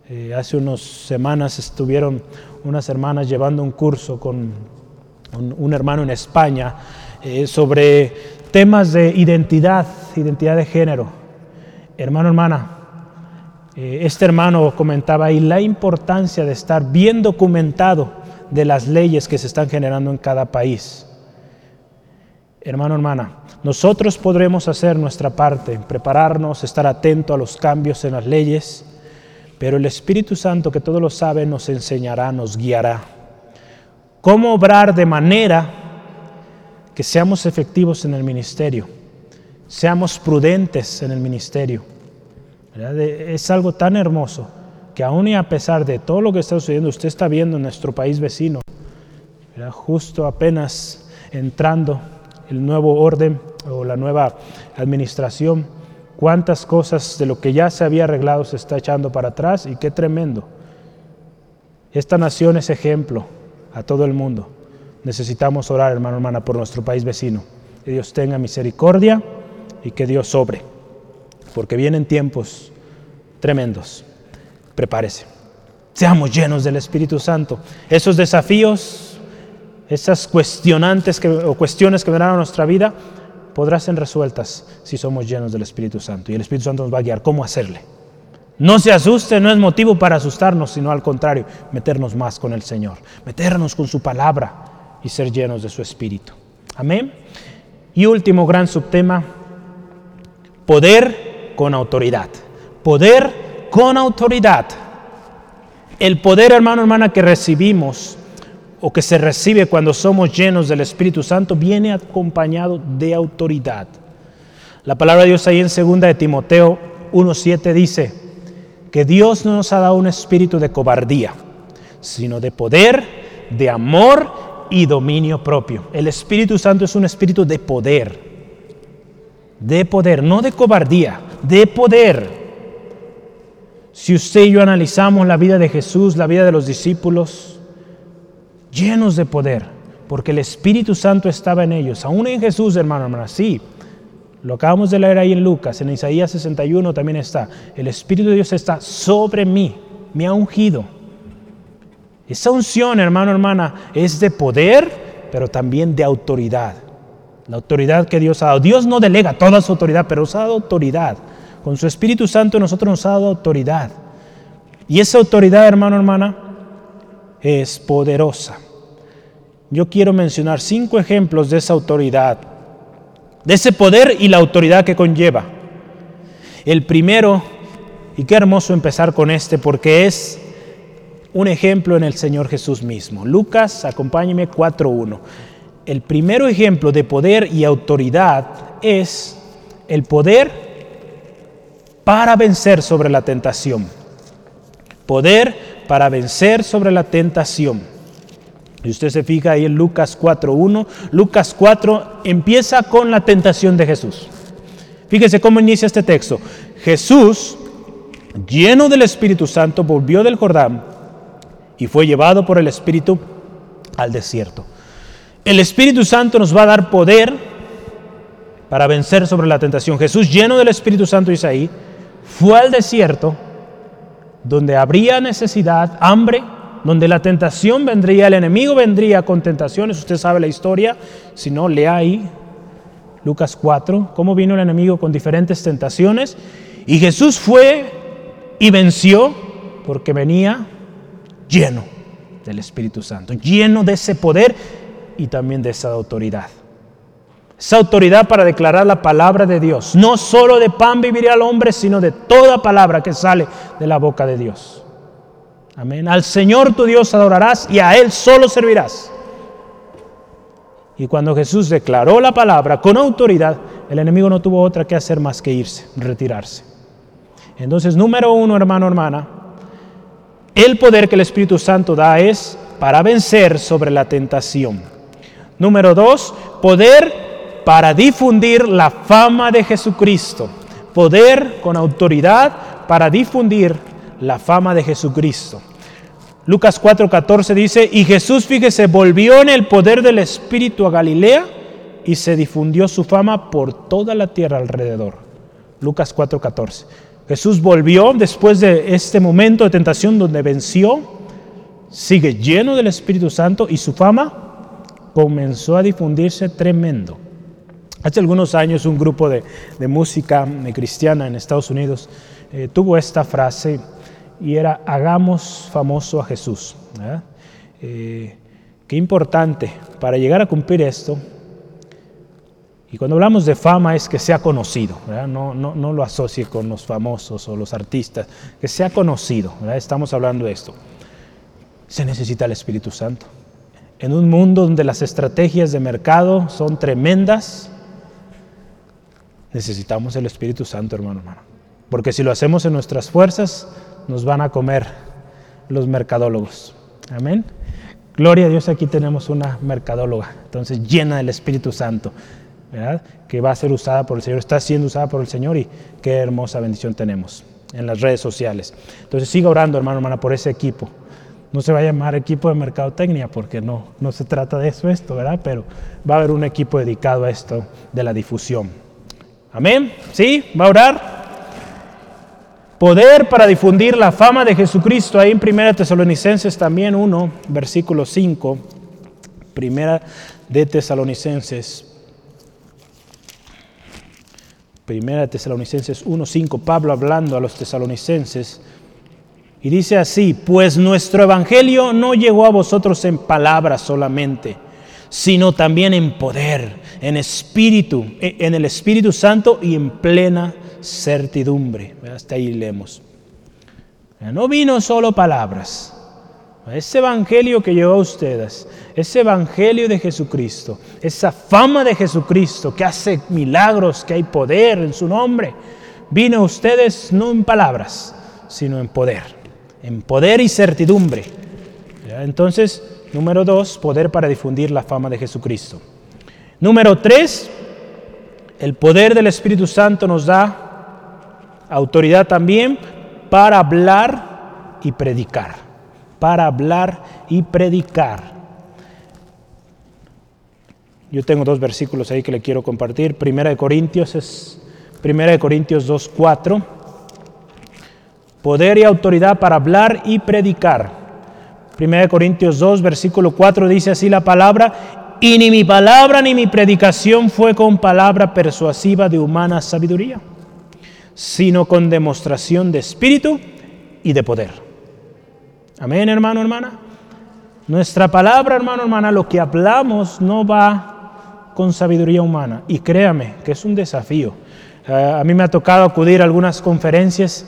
Eh, hace unas semanas estuvieron unas hermanas llevando un curso con un hermano en España eh, sobre temas de identidad, identidad de género. Hermano, hermana, eh, este hermano comentaba ahí la importancia de estar bien documentado de las leyes que se están generando en cada país. Hermano, hermana, nosotros podremos hacer nuestra parte, prepararnos, estar atento a los cambios en las leyes, pero el Espíritu Santo que todo lo sabe nos enseñará, nos guiará. Cómo obrar de manera que seamos efectivos en el ministerio, seamos prudentes en el ministerio. Es algo tan hermoso que aún y a pesar de todo lo que está sucediendo, usted está viendo en nuestro país vecino, justo apenas entrando el nuevo orden o la nueva administración, cuántas cosas de lo que ya se había arreglado se está echando para atrás y qué tremendo. Esta nación es ejemplo a todo el mundo. Necesitamos orar, hermano, hermana, por nuestro país vecino. Que Dios tenga misericordia y que Dios sobre, porque vienen tiempos tremendos. Prepárese. Seamos llenos del Espíritu Santo. Esos desafíos, esas cuestionantes que, o cuestiones que vendrán a nuestra vida, podrán ser resueltas si somos llenos del Espíritu Santo. Y el Espíritu Santo nos va a guiar cómo hacerle. No se asuste, no es motivo para asustarnos, sino al contrario, meternos más con el Señor, meternos con su palabra y ser llenos de su Espíritu. Amén. Y último gran subtema, poder con autoridad. Poder con autoridad. El poder, hermano, hermana, que recibimos o que se recibe cuando somos llenos del Espíritu Santo viene acompañado de autoridad. La palabra de Dios ahí en 2 de Timoteo 1.7 dice que Dios no nos ha dado un espíritu de cobardía, sino de poder, de amor y dominio propio. El Espíritu Santo es un espíritu de poder, de poder, no de cobardía, de poder. Si usted y yo analizamos la vida de Jesús, la vida de los discípulos, llenos de poder, porque el Espíritu Santo estaba en ellos, aún en Jesús, hermano, hermana, sí. Lo acabamos de leer ahí en Lucas, en Isaías 61 también está. El Espíritu de Dios está sobre mí, me ha ungido. Esa unción, hermano, hermana, es de poder, pero también de autoridad. La autoridad que Dios ha dado. Dios no delega toda su autoridad, pero ha dado autoridad. Con su Espíritu Santo nosotros nos ha dado autoridad. Y esa autoridad, hermano, hermana, es poderosa. Yo quiero mencionar cinco ejemplos de esa autoridad, de ese poder y la autoridad que conlleva. El primero, y qué hermoso empezar con este, porque es un ejemplo en el Señor Jesús mismo. Lucas, acompáñeme 4.1. El primero ejemplo de poder y autoridad es el poder para vencer sobre la tentación. Poder para vencer sobre la tentación. Y usted se fija ahí en Lucas 4.1. Lucas 4 empieza con la tentación de Jesús. Fíjese cómo inicia este texto. Jesús, lleno del Espíritu Santo, volvió del Jordán y fue llevado por el Espíritu al desierto. El Espíritu Santo nos va a dar poder para vencer sobre la tentación. Jesús, lleno del Espíritu Santo, dice ahí, fue al desierto donde habría necesidad, hambre, donde la tentación vendría, el enemigo vendría con tentaciones, usted sabe la historia, si no, lea ahí Lucas 4, cómo vino el enemigo con diferentes tentaciones, y Jesús fue y venció porque venía lleno del Espíritu Santo, lleno de ese poder y también de esa autoridad esa autoridad para declarar la palabra de Dios. No solo de pan viviría el hombre, sino de toda palabra que sale de la boca de Dios. Amén. Al Señor tu Dios adorarás y a Él solo servirás. Y cuando Jesús declaró la palabra con autoridad, el enemigo no tuvo otra que hacer más que irse, retirarse. Entonces, número uno, hermano, hermana, el poder que el Espíritu Santo da es para vencer sobre la tentación. Número dos, poder para difundir la fama de Jesucristo. Poder con autoridad para difundir la fama de Jesucristo. Lucas 4:14 dice, y Jesús, fíjese, volvió en el poder del Espíritu a Galilea y se difundió su fama por toda la tierra alrededor. Lucas 4:14. Jesús volvió después de este momento de tentación donde venció, sigue lleno del Espíritu Santo y su fama comenzó a difundirse tremendo. Hace algunos años un grupo de, música cristiana en Estados Unidos eh, tuvo esta frase y era hagamos famoso a Jesús. Eh, qué importante para llegar a cumplir esto Y cuando hablamos de fama es que sea conocido, No, no, no, lo asocie con los famosos o los artistas, que sea conocido, estamos hablando de esto. Se necesita el Espíritu Santo. En un mundo donde las estrategias de mercado son tremendas, necesitamos el Espíritu Santo, hermano, hermano. Porque si lo hacemos en nuestras fuerzas, nos van a comer los mercadólogos. Amén. Gloria a Dios, aquí tenemos una mercadóloga, entonces llena del Espíritu Santo que va a ser usada por el Señor, está siendo usada por el Señor y qué hermosa bendición tenemos en las redes sociales. Entonces siga orando, hermano, hermana, por ese equipo. No se va a llamar equipo de mercadotecnia porque no, no se trata de eso esto, ¿verdad? Pero va a haber un equipo dedicado a esto de la difusión. Amén. ¿Sí? ¿Va a orar? Poder para difundir la fama de Jesucristo. Ahí en Primera Tesalonicenses también 1, versículo 5. Primera de Tesalonicenses Primera Tesalonicenses 1.5, Pablo hablando a los tesalonicenses, y dice así, pues nuestro evangelio no llegó a vosotros en palabras solamente, sino también en poder, en espíritu, en el Espíritu Santo y en plena certidumbre. Hasta ahí leemos. No vino solo palabras, ese evangelio que llegó a ustedes, ese evangelio de Jesucristo, esa fama de Jesucristo que hace milagros, que hay poder en su nombre, vino a ustedes no en palabras, sino en poder, en poder y certidumbre. Entonces, número dos, poder para difundir la fama de Jesucristo. Número tres, el poder del Espíritu Santo nos da autoridad también para hablar y predicar para hablar y predicar. Yo tengo dos versículos ahí que le quiero compartir. Primera de Corintios es Primera de Corintios 2:4. Poder y autoridad para hablar y predicar. Primera de Corintios 2 versículo 4 dice así la palabra, y ni mi palabra ni mi predicación fue con palabra persuasiva de humana sabiduría, sino con demostración de espíritu y de poder Amén, hermano, hermana. Nuestra palabra, hermano, hermana, lo que hablamos no va con sabiduría humana. Y créame que es un desafío. Eh, a mí me ha tocado acudir a algunas conferencias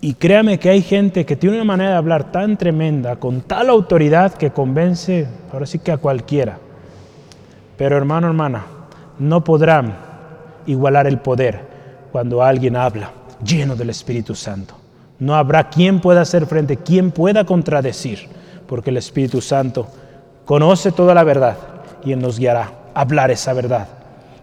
y créame que hay gente que tiene una manera de hablar tan tremenda, con tal autoridad que convence, ahora sí que a cualquiera. Pero hermano, hermana, no podrán igualar el poder cuando alguien habla lleno del Espíritu Santo. No habrá quien pueda hacer frente, quien pueda contradecir, porque el Espíritu Santo conoce toda la verdad y Él nos guiará a hablar esa verdad.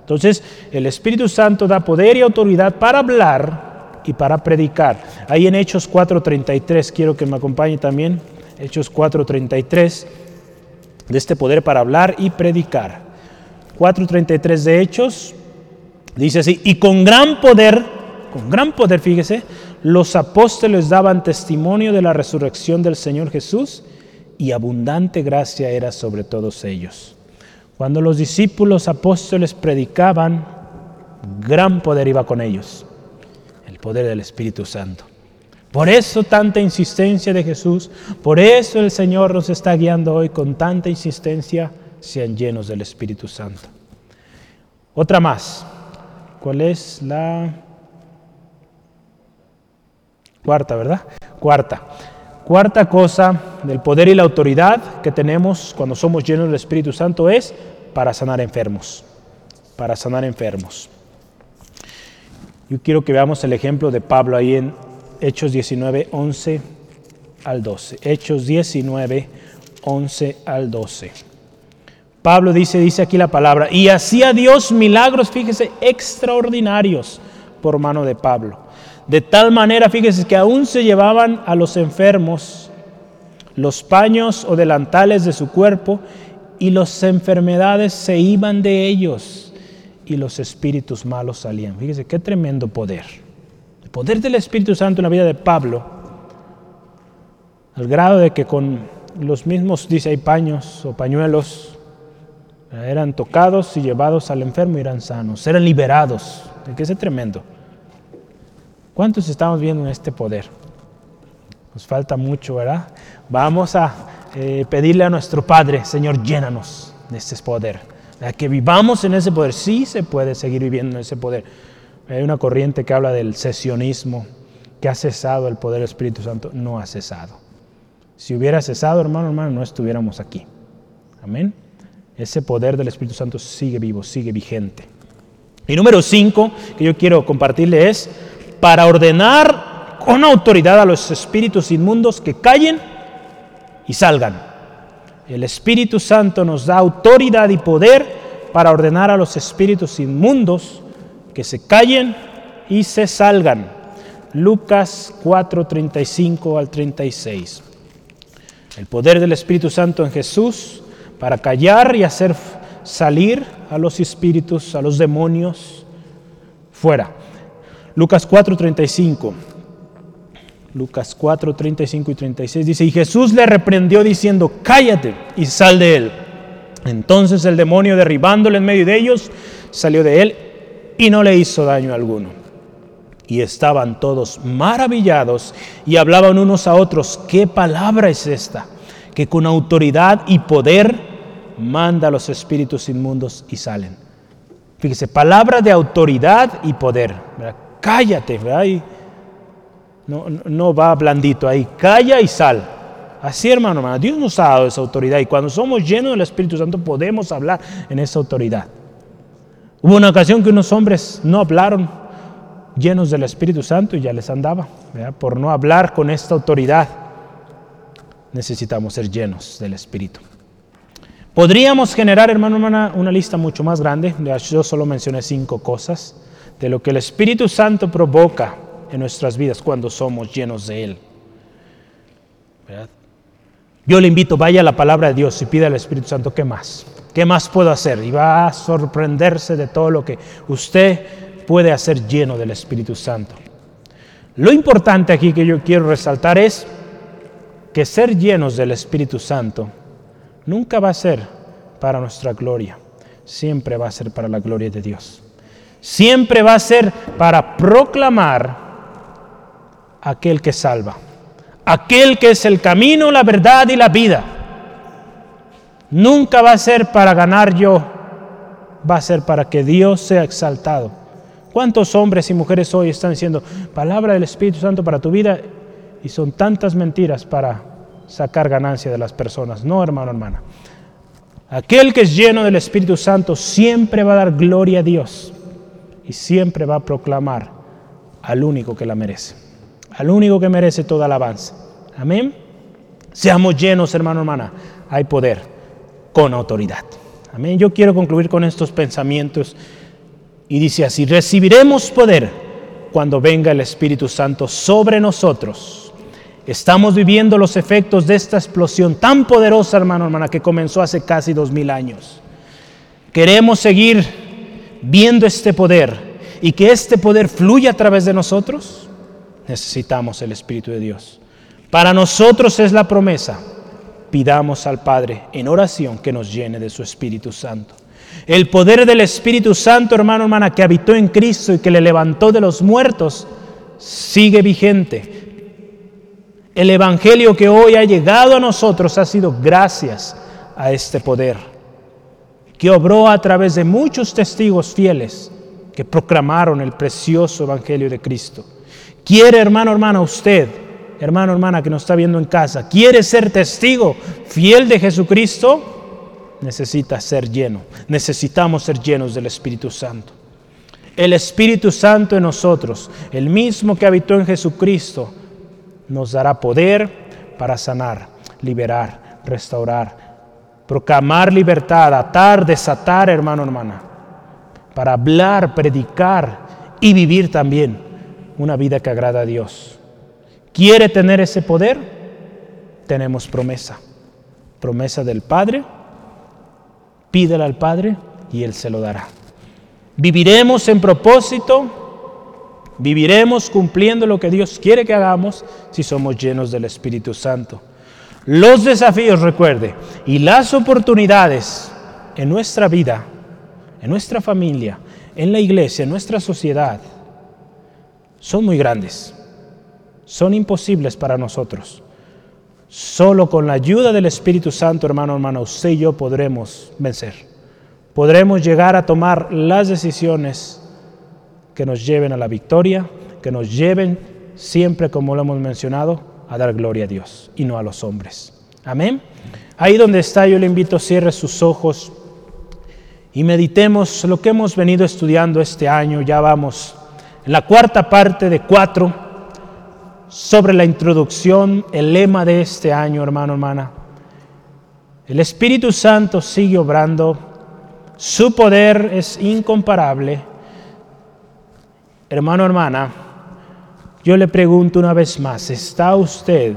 Entonces, el Espíritu Santo da poder y autoridad para hablar y para predicar. Ahí en Hechos 4:33, quiero que me acompañe también, Hechos 4:33, de este poder para hablar y predicar. 4:33 de Hechos, dice así, y con gran poder, con gran poder, fíjese, los apóstoles daban testimonio de la resurrección del Señor Jesús y abundante gracia era sobre todos ellos. Cuando los discípulos apóstoles predicaban, gran poder iba con ellos, el poder del Espíritu Santo. Por eso tanta insistencia de Jesús, por eso el Señor nos está guiando hoy con tanta insistencia, sean llenos del Espíritu Santo. Otra más, ¿cuál es la Cuarta, ¿verdad? Cuarta. Cuarta cosa del poder y la autoridad que tenemos cuando somos llenos del Espíritu Santo es para sanar enfermos. Para sanar enfermos. Yo quiero que veamos el ejemplo de Pablo ahí en Hechos 19, 11 al 12. Hechos 19, 11 al 12. Pablo dice, dice aquí la palabra, y hacía Dios milagros, fíjese, extraordinarios por mano de Pablo de tal manera, fíjese, que aún se llevaban a los enfermos los paños o delantales de su cuerpo y las enfermedades se iban de ellos y los espíritus malos salían. Fíjese qué tremendo poder. El poder del Espíritu Santo en la vida de Pablo, al grado de que con los mismos, dice, hay paños o pañuelos, eran tocados y llevados al enfermo y eran sanos, eran liberados. ¿De qué es tremendo? ¿Cuántos estamos viendo en este poder? Nos falta mucho, ¿verdad? Vamos a eh, pedirle a nuestro Padre, Señor, llénanos de este poder, A que vivamos en ese poder. Sí se puede seguir viviendo en ese poder. Hay una corriente que habla del sesionismo, que ha cesado el poder del Espíritu Santo. No ha cesado. Si hubiera cesado, hermano, hermano, no estuviéramos aquí. Amén. Ese poder del Espíritu Santo sigue vivo, sigue vigente. Y número cinco que yo quiero compartirle es para ordenar con autoridad a los espíritus inmundos que callen y salgan. El Espíritu Santo nos da autoridad y poder para ordenar a los espíritus inmundos que se callen y se salgan. Lucas 4, 35 al 36. El poder del Espíritu Santo en Jesús para callar y hacer salir a los espíritus, a los demonios, fuera. Lucas 4, 35. Lucas 4, 35 y 36 dice, y Jesús le reprendió diciendo, cállate y sal de él. Entonces el demonio derribándole en medio de ellos, salió de él y no le hizo daño alguno. Y estaban todos maravillados y hablaban unos a otros, ¿qué palabra es esta? Que con autoridad y poder manda a los espíritus inmundos y salen. Fíjese, palabra de autoridad y poder. Cállate. No, no va blandito ahí, calla y sal. Así, hermano, hermano, Dios nos ha dado esa autoridad y cuando somos llenos del Espíritu Santo podemos hablar en esa autoridad. Hubo una ocasión que unos hombres no hablaron llenos del Espíritu Santo y ya les andaba, por no hablar con esta autoridad. Necesitamos ser llenos del Espíritu. Podríamos generar, hermano, hermana, una lista mucho más grande. Yo solo mencioné cinco cosas de lo que el Espíritu Santo provoca en nuestras vidas cuando somos llenos de Él. Yo le invito, vaya a la palabra de Dios y pida al Espíritu Santo, ¿qué más? ¿Qué más puedo hacer? Y va a sorprenderse de todo lo que usted puede hacer lleno del Espíritu Santo. Lo importante aquí que yo quiero resaltar es que ser llenos del Espíritu Santo nunca va a ser para nuestra gloria, siempre va a ser para la gloria de Dios. Siempre va a ser para proclamar aquel que salva, aquel que es el camino, la verdad y la vida. Nunca va a ser para ganar yo, va a ser para que Dios sea exaltado. ¿Cuántos hombres y mujeres hoy están diciendo palabra del Espíritu Santo para tu vida y son tantas mentiras para sacar ganancia de las personas? No, hermano, hermana. Aquel que es lleno del Espíritu Santo siempre va a dar gloria a Dios y siempre va a proclamar al único que la merece al único que merece toda alabanza. Amén. Seamos llenos, hermano, hermana. Hay poder con autoridad. Amén. Yo quiero concluir con estos pensamientos y dice así, recibiremos poder cuando venga el Espíritu Santo sobre nosotros. Estamos viviendo los efectos de esta explosión tan poderosa, hermano, hermana, que comenzó hace casi dos mil años. Queremos seguir viendo este poder y que este poder fluya a través de nosotros necesitamos el Espíritu de Dios. Para nosotros es la promesa. Pidamos al Padre en oración que nos llene de su Espíritu Santo. El poder del Espíritu Santo, hermano, hermana, que habitó en Cristo y que le levantó de los muertos, sigue vigente. El Evangelio que hoy ha llegado a nosotros ha sido gracias a este poder, que obró a través de muchos testigos fieles que proclamaron el precioso Evangelio de Cristo. Quiere, hermano, hermana, usted, hermano, hermana que nos está viendo en casa, quiere ser testigo fiel de Jesucristo, necesita ser lleno. Necesitamos ser llenos del Espíritu Santo. El Espíritu Santo en nosotros, el mismo que habitó en Jesucristo, nos dará poder para sanar, liberar, restaurar, proclamar libertad, atar, desatar, hermano, hermana, para hablar, predicar y vivir también una vida que agrada a Dios. ¿Quiere tener ese poder? Tenemos promesa. Promesa del Padre. Pídela al Padre y Él se lo dará. Viviremos en propósito, viviremos cumpliendo lo que Dios quiere que hagamos si somos llenos del Espíritu Santo. Los desafíos, recuerde, y las oportunidades en nuestra vida, en nuestra familia, en la iglesia, en nuestra sociedad, son muy grandes, son imposibles para nosotros. Solo con la ayuda del Espíritu Santo, hermano, hermano, usted y yo podremos vencer. podremos llegar a tomar las decisiones que nos lleven a la victoria, que nos lleven siempre, como lo hemos mencionado, a dar gloria a Dios y no a los hombres. Amén. Ahí donde está, yo le invito, cierre sus ojos y meditemos lo que hemos venido estudiando este año. Ya vamos en la cuarta parte de cuatro sobre la introducción, el lema de este año, hermano, hermana. El Espíritu Santo sigue obrando, su poder es incomparable. Hermano, hermana, yo le pregunto una vez más, ¿está usted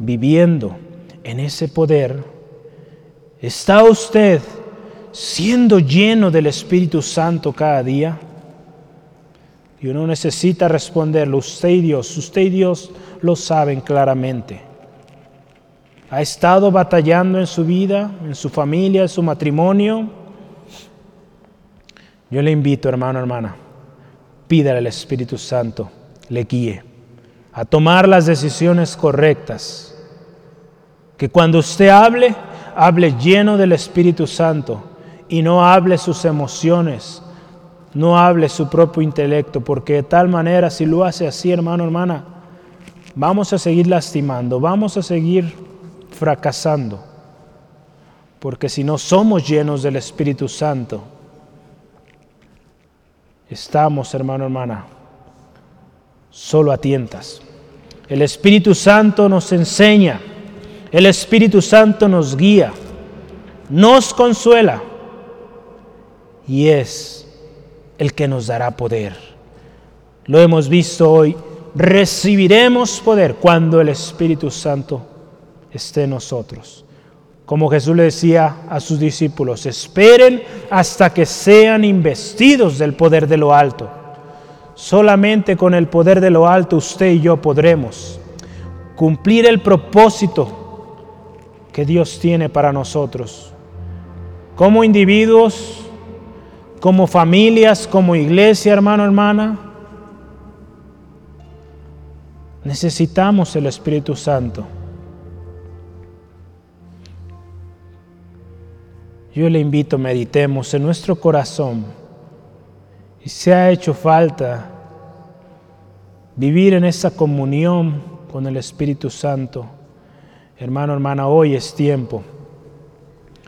viviendo en ese poder? ¿Está usted siendo lleno del Espíritu Santo cada día? Y uno necesita responderlo, usted y Dios, usted y Dios lo saben claramente. ¿Ha estado batallando en su vida, en su familia, en su matrimonio? Yo le invito, hermano, hermana, pídale al Espíritu Santo, le guíe a tomar las decisiones correctas. Que cuando usted hable, hable lleno del Espíritu Santo y no hable sus emociones, no hable su propio intelecto, porque de tal manera, si lo hace así, hermano, hermana, vamos a seguir lastimando, vamos a seguir fracasando, porque si no somos llenos del Espíritu Santo, estamos, hermano, hermana, solo a tientas. El Espíritu Santo nos enseña, el Espíritu Santo nos guía, nos consuela y es el que nos dará poder. Lo hemos visto hoy. Recibiremos poder cuando el Espíritu Santo esté en nosotros. Como Jesús le decía a sus discípulos, esperen hasta que sean investidos del poder de lo alto. Solamente con el poder de lo alto usted y yo podremos cumplir el propósito que Dios tiene para nosotros. Como individuos, como familias, como iglesia, hermano, hermana, necesitamos el Espíritu Santo. Yo le invito, meditemos en nuestro corazón. Y se ha hecho falta vivir en esa comunión con el Espíritu Santo. Hermano, hermana, hoy es tiempo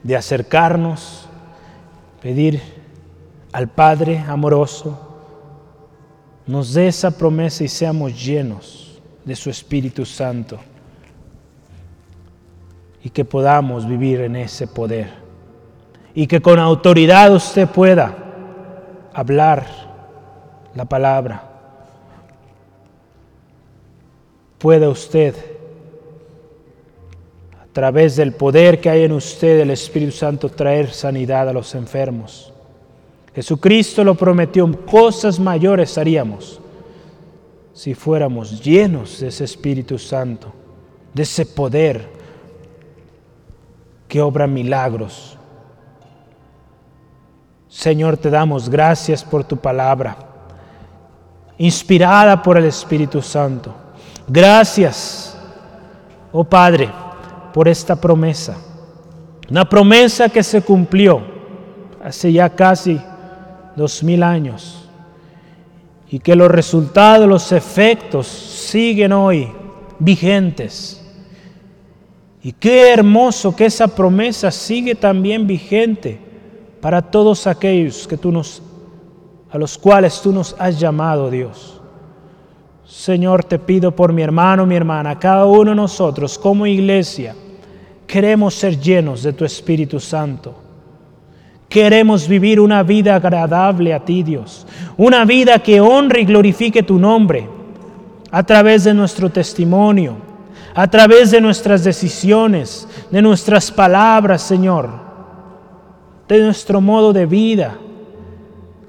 de acercarnos, pedir al Padre amoroso, nos dé esa promesa y seamos llenos de su Espíritu Santo y que podamos vivir en ese poder y que con autoridad usted pueda hablar la palabra. Pueda usted, a través del poder que hay en usted, el Espíritu Santo, traer sanidad a los enfermos Jesucristo lo prometió, cosas mayores haríamos si fuéramos llenos de ese Espíritu Santo, de ese poder que obra milagros. Señor, te damos gracias por tu palabra, inspirada por el Espíritu Santo. Gracias, oh Padre, por esta promesa. Una promesa que se cumplió hace ya casi dos mil años y que los resultados, los efectos siguen hoy vigentes. Y qué hermoso que esa promesa sigue también vigente para todos aquellos que tú nos, a los cuales tú nos has llamado, Dios. Señor, te pido por mi hermano, mi hermana, cada uno de nosotros como iglesia, queremos ser llenos de tu Espíritu Santo Queremos vivir una vida agradable a ti, Dios. Una vida que honre y glorifique tu nombre a través de nuestro testimonio, a través de nuestras decisiones, de nuestras palabras, Señor, de nuestro modo de vida.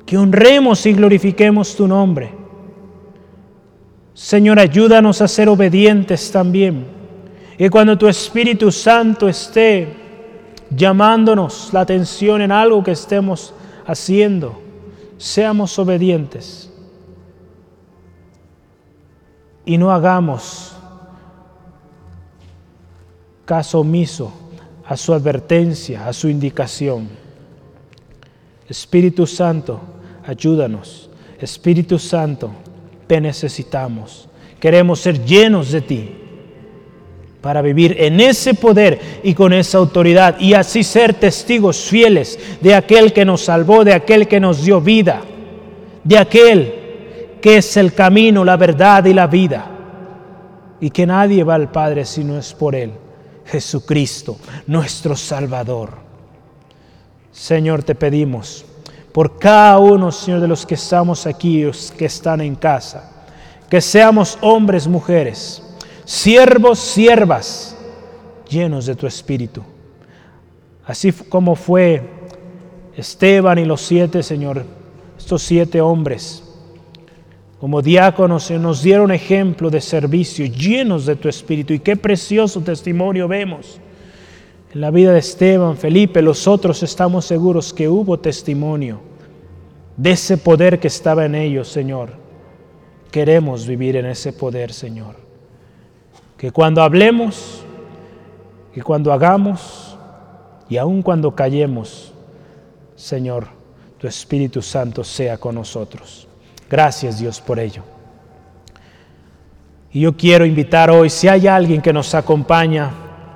Que honremos y glorifiquemos tu nombre. Señor, ayúdanos a ser obedientes también. Y cuando tu Espíritu Santo esté llamándonos la atención en algo que estemos haciendo, seamos obedientes y no hagamos caso omiso a su advertencia, a su indicación. Espíritu Santo, ayúdanos. Espíritu Santo, te necesitamos. Queremos ser llenos de ti para vivir en ese poder y con esa autoridad y así ser testigos fieles de aquel que nos salvó, de aquel que nos dio vida, de aquel que es el camino, la verdad y la vida y que nadie va al Padre si no es por Él, Jesucristo, nuestro Salvador. Señor, te pedimos por cada uno, Señor, de los que estamos aquí, los que están en casa, que seamos hombres, mujeres, siervos, siervas, llenos de tu Espíritu. Así como fue Esteban y los siete, Señor, estos siete hombres, como diáconos nos dieron ejemplo de servicio, llenos de tu Espíritu. Y qué precioso testimonio vemos. En la vida de Esteban, Felipe, los otros estamos seguros que hubo testimonio de ese poder que estaba en ellos, Señor. Queremos vivir en ese poder, Señor. Que cuando hablemos, que cuando hagamos y aun cuando callemos, Señor, tu Espíritu Santo sea con nosotros. Gracias Dios por ello. Y yo quiero invitar hoy, si hay alguien que nos acompaña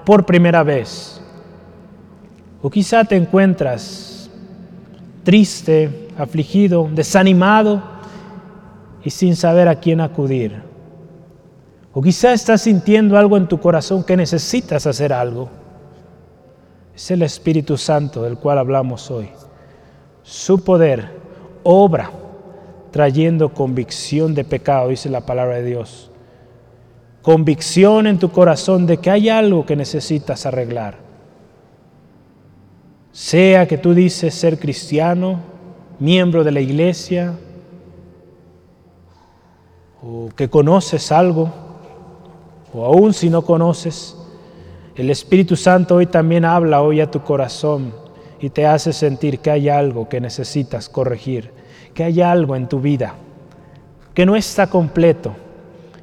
por primera vez, o quizá te encuentras triste, afligido, desanimado y sin saber a quién acudir o quizá estás sintiendo algo en tu corazón que necesitas hacer algo. Es el Espíritu Santo del cual hablamos hoy. Su poder obra trayendo convicción de pecado, dice la palabra de Dios. Convicción en tu corazón de que hay algo que necesitas arreglar. Sea que tú dices ser cristiano, miembro de la iglesia, o que conoces algo, o aún si no conoces, el Espíritu Santo hoy también habla hoy a tu corazón y te hace sentir que hay algo que necesitas corregir, que hay algo en tu vida que no está completo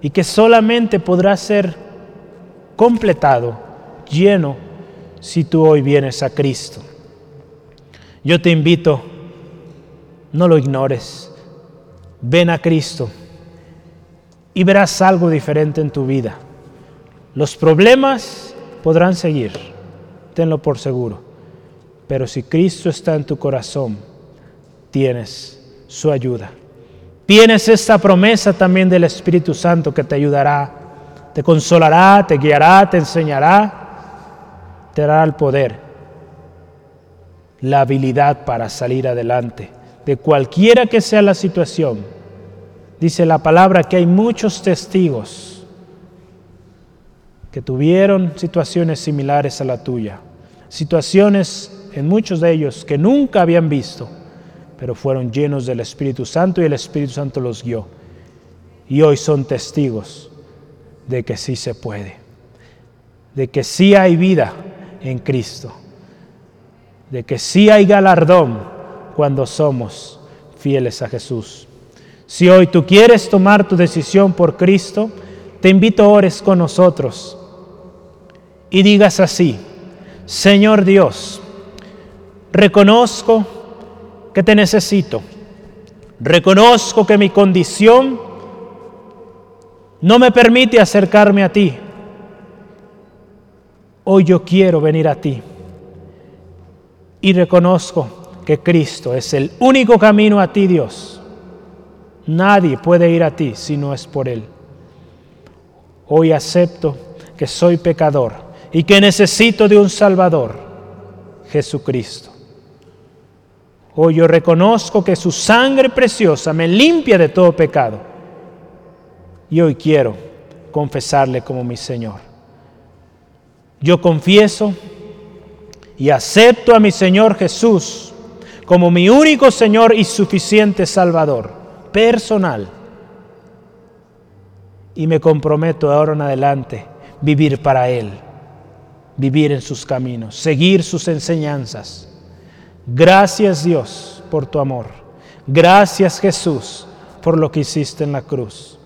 y que solamente podrá ser completado, lleno, si tú hoy vienes a Cristo. Yo te invito, no lo ignores, ven a Cristo y verás algo diferente en tu vida. Los problemas podrán seguir, tenlo por seguro, pero si Cristo está en tu corazón, tienes su ayuda. Tienes esta promesa también del Espíritu Santo que te ayudará, te consolará, te guiará, te enseñará, te dará el poder, la habilidad para salir adelante de cualquiera que sea la situación. Dice la palabra que hay muchos testigos que tuvieron situaciones similares a la tuya, situaciones en muchos de ellos que nunca habían visto, pero fueron llenos del Espíritu Santo y el Espíritu Santo los guió. Y hoy son testigos de que sí se puede, de que sí hay vida en Cristo, de que sí hay galardón cuando somos fieles a Jesús. Si hoy tú quieres tomar tu decisión por Cristo, te invito a ores con nosotros y digas así, Señor Dios, reconozco que te necesito, reconozco que mi condición no me permite acercarme a ti. Hoy yo quiero venir a ti y reconozco que Cristo es el único camino a ti, Dios. Nadie puede ir a ti si no es por Él. Hoy acepto que soy pecador y que necesito de un Salvador, Jesucristo. Hoy yo reconozco que su sangre preciosa me limpia de todo pecado y hoy quiero confesarle como mi Señor. Yo confieso y acepto a mi Señor Jesús como mi único Señor y suficiente Salvador personal. Y me comprometo ahora en adelante vivir para Él vivir en sus caminos, seguir sus enseñanzas. Gracias Dios por tu amor. Gracias Jesús por lo que hiciste en la cruz.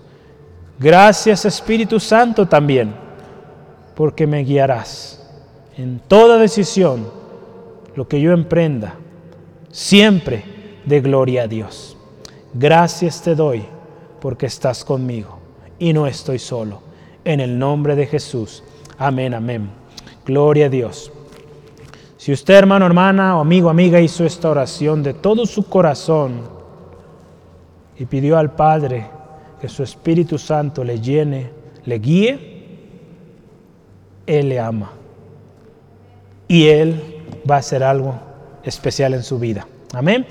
Gracias Espíritu Santo también porque me guiarás en toda decisión, lo que yo emprenda, siempre de gloria a Dios. Gracias te doy porque estás conmigo y no estoy solo. En el nombre de Jesús. Amén, amén. Gloria a Dios. Si usted, hermano, hermana o amigo, amiga, hizo esta oración de todo su corazón y pidió al Padre que su Espíritu Santo le llene, le guíe, Él le ama. Y Él va a hacer algo especial en su vida. Amén.